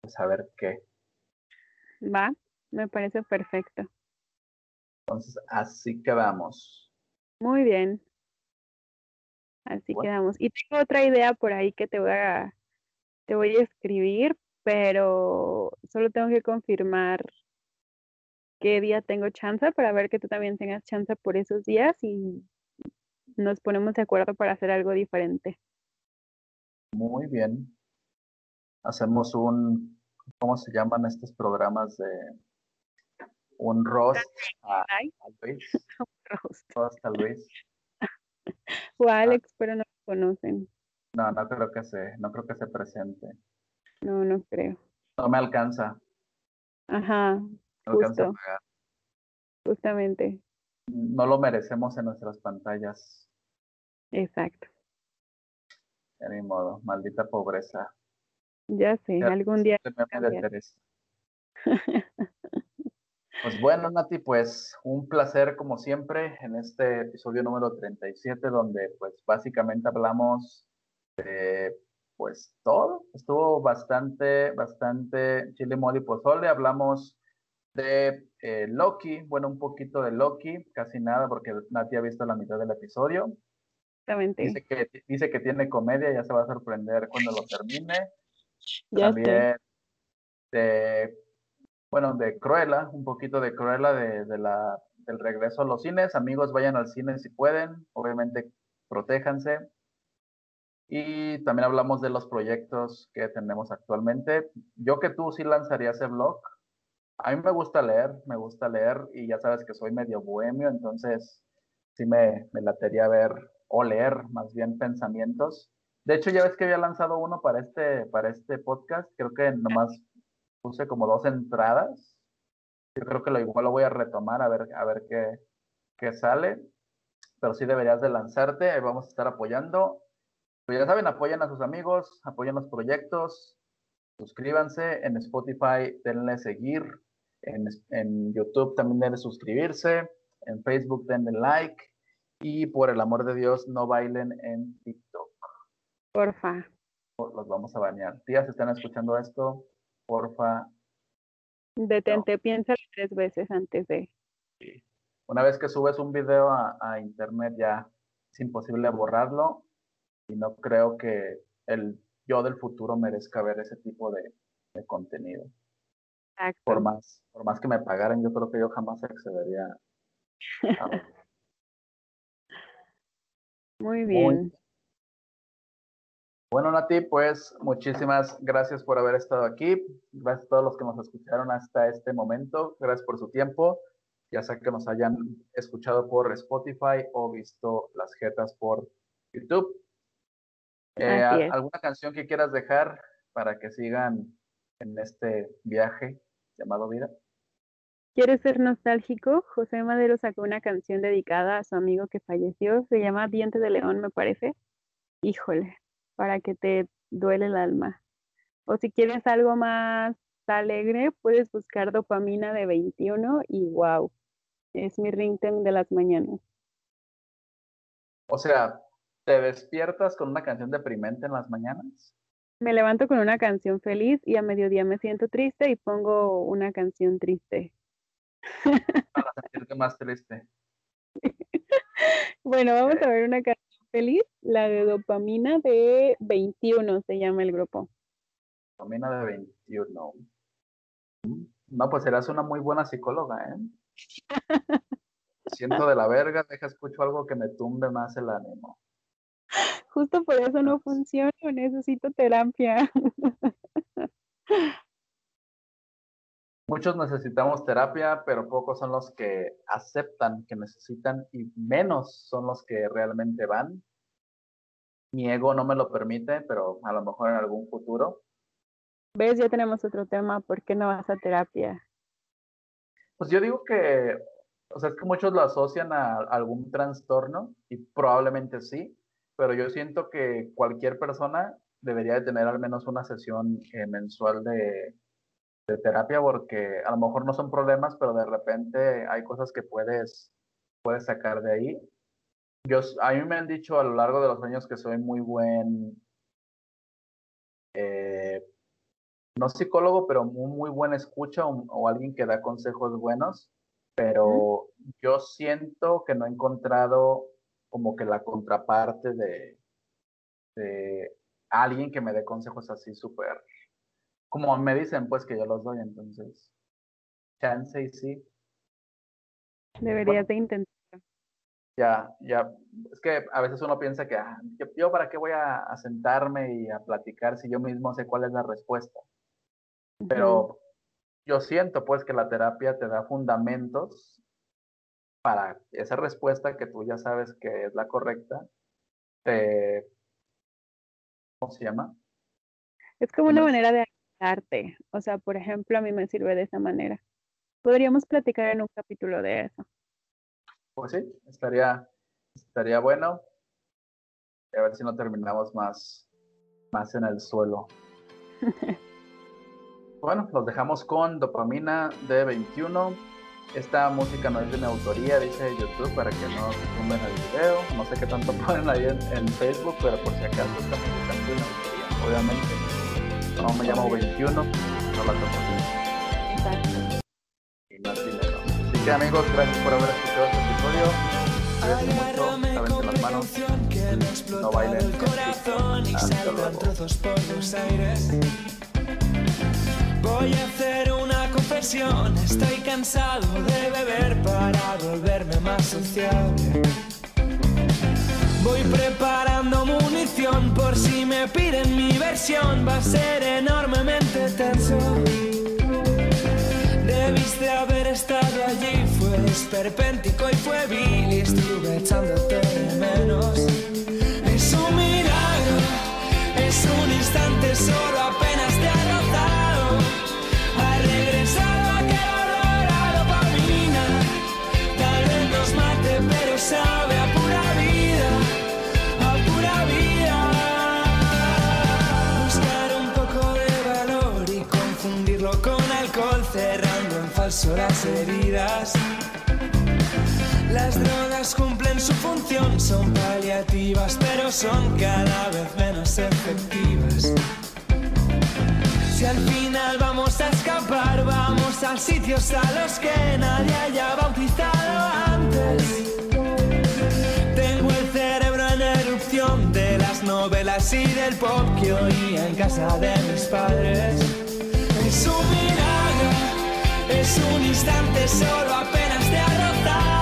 pues a ver qué. Va, me parece perfecto. Entonces, así quedamos. Muy bien. Así quedamos. Y tengo otra idea por ahí que te voy a te voy a escribir, pero solo tengo que confirmar qué día tengo chance para ver que tú también tengas chance por esos días y nos ponemos de acuerdo para hacer algo diferente. Muy bien. Hacemos un, ¿cómo se llaman estos programas de un roast a, Luis? roast. a Luis. O a ah. Alex, pero no lo conocen. No, no creo que se, no creo que se presente. No, no creo. No me alcanza. Ajá. No. Justamente. No lo merecemos en nuestras pantallas. Exacto. De mi modo, maldita pobreza. Ya sé, algún día. Pues bueno, Nati, pues un placer como siempre en este episodio número 37, donde pues básicamente hablamos de pues todo. Estuvo bastante, bastante chile, mole y pozole. Hablamos de eh, Loki, bueno, un poquito de Loki, casi nada, porque Nati ha visto la mitad del episodio. Dice que, dice que tiene comedia, ya se va a sorprender cuando lo termine. También de, bueno, de Cruella, un poquito de Cruella de, la, del regreso a los cines. Amigos, vayan al cine si pueden. Obviamente, protéjanse. Y también hablamos de los proyectos que tenemos actualmente. Yo que tú sí lanzaría ese blog. A mí me gusta leer, me gusta leer y ya sabes que soy medio bohemio, entonces sí me, me latería ver o leer más bien pensamientos. De hecho, ya ves que había lanzado uno para este, para este podcast. Creo que nomás puse como dos entradas. Yo creo que lo igual lo voy a retomar a ver, a ver qué, qué sale. Pero sí deberías de lanzarte. Ahí vamos a estar apoyando. Pues ya saben, apoyen a sus amigos, apoyen los proyectos. Suscríbanse en Spotify, denle seguir. En, en YouTube también denle suscribirse. En Facebook denle like y por el amor de Dios, no bailen en TikTok. Porfa. Los vamos a bañar. Tías, están escuchando esto, porfa. Detente, piensa tres veces antes de. Una vez que subes un video a, internet ya es imposible borrarlo. y no creo que el yo del futuro merezca ver ese tipo de, contenido. Por más, por más que me pagaran, yo creo que yo jamás accedería a... Muy bien. Bueno, Nati, pues muchísimas gracias por haber estado aquí. Gracias a todos los que nos escucharon hasta este momento. Gracias por su tiempo. Ya sea que nos hayan escuchado por Spotify o visto las jetas por YouTube. Eh, ¿Alguna canción que quieras dejar para que sigan en este viaje llamado vida? ¿Quieres ser nostálgico? José Madero sacó una canción dedicada a su amigo que falleció. Se llama Diente de León, me parece. Híjole, para que te duele el alma. O si quieres algo más alegre, puedes buscar dopamina de 21 y wow, es mi ringtone de las mañanas. O sea, ¿Te despiertas con una canción deprimente en las mañanas? Me levanto con una canción feliz y a mediodía me siento triste y pongo una canción triste. Para sentirte más triste. bueno, vamos a ver una canción feliz, la de dopamina de 21 se llama el grupo. Dopamina de 21. No, pues serás una muy buena psicóloga, ¿eh? Siento de la verga, deja escucho algo que me tumbe más el ánimo. Justo por eso no funciona, necesito terapia. Muchos necesitamos terapia, pero pocos son los que aceptan que necesitan y menos son los que realmente van. Mi ego no me lo permite, pero a lo mejor en algún futuro. ¿Ves? Ya tenemos otro tema. ¿Por qué no vas a terapia? Pues yo digo que, o sea, es que muchos lo asocian a algún trastorno y probablemente sí, pero yo siento que cualquier persona debería de tener al menos una sesión eh, mensual de, terapia porque a lo mejor no son problemas, pero de repente hay cosas que puedes, puedes sacar de ahí. Yo, a mí me han dicho a lo largo de los años que soy muy buen, eh, no psicólogo, pero muy, muy buen escucha o, alguien que da consejos buenos, pero yo siento que no he encontrado como que la contraparte de, de alguien que me dé consejos así súper, como me dicen, pues que yo los doy, entonces, chance y sí. Deberías de intentar. Ya, ya, es que a veces uno piensa que ah, yo, para qué voy a, sentarme y a platicar si yo mismo sé cuál es la respuesta. Pero yo siento pues que la terapia te da fundamentos para esa respuesta que tú ya sabes que es la correcta, te, ¿cómo se llama? Es como una manera de ayudarte. O sea, por ejemplo, a mí me sirve de esa manera. Podríamos platicar en un capítulo de eso. Pues sí, estaría, estaría bueno. A ver si no terminamos más, más en el suelo. bueno, los dejamos con dopamina de 21 esta música no es de mi autoría, dice YouTube, para que no se tumben el video. No sé qué tanto ponen ahí en, Facebook, pero por si acaso esta música es de mi autoría. Obviamente, no me llamo 21, no la compartí. Exacto. Y dinero. Así que amigos, gracias por haber escuchado este episodio. Cuídense mucho, las manos, no bailen. Hasta luego. Voy a hacer una confesión, estoy cansado de beber para volverme más sociable. Voy preparando munición por si me piden mi versión, va a ser enormemente tenso. Debiste haber estado allí, fue esperpéntico y fue vil y estuve echándote de menos. Es un milagro, es un instante solo apenas en las heridas. Las drogas cumplen su función, son paliativas, pero son cada vez menos efectivas. Si al final vamos a escapar, vamos a sitios a los que nadie haya bautizado antes. novelas y del pop que oía en casa de mis padres. Es un es un instante solo apenas te ha.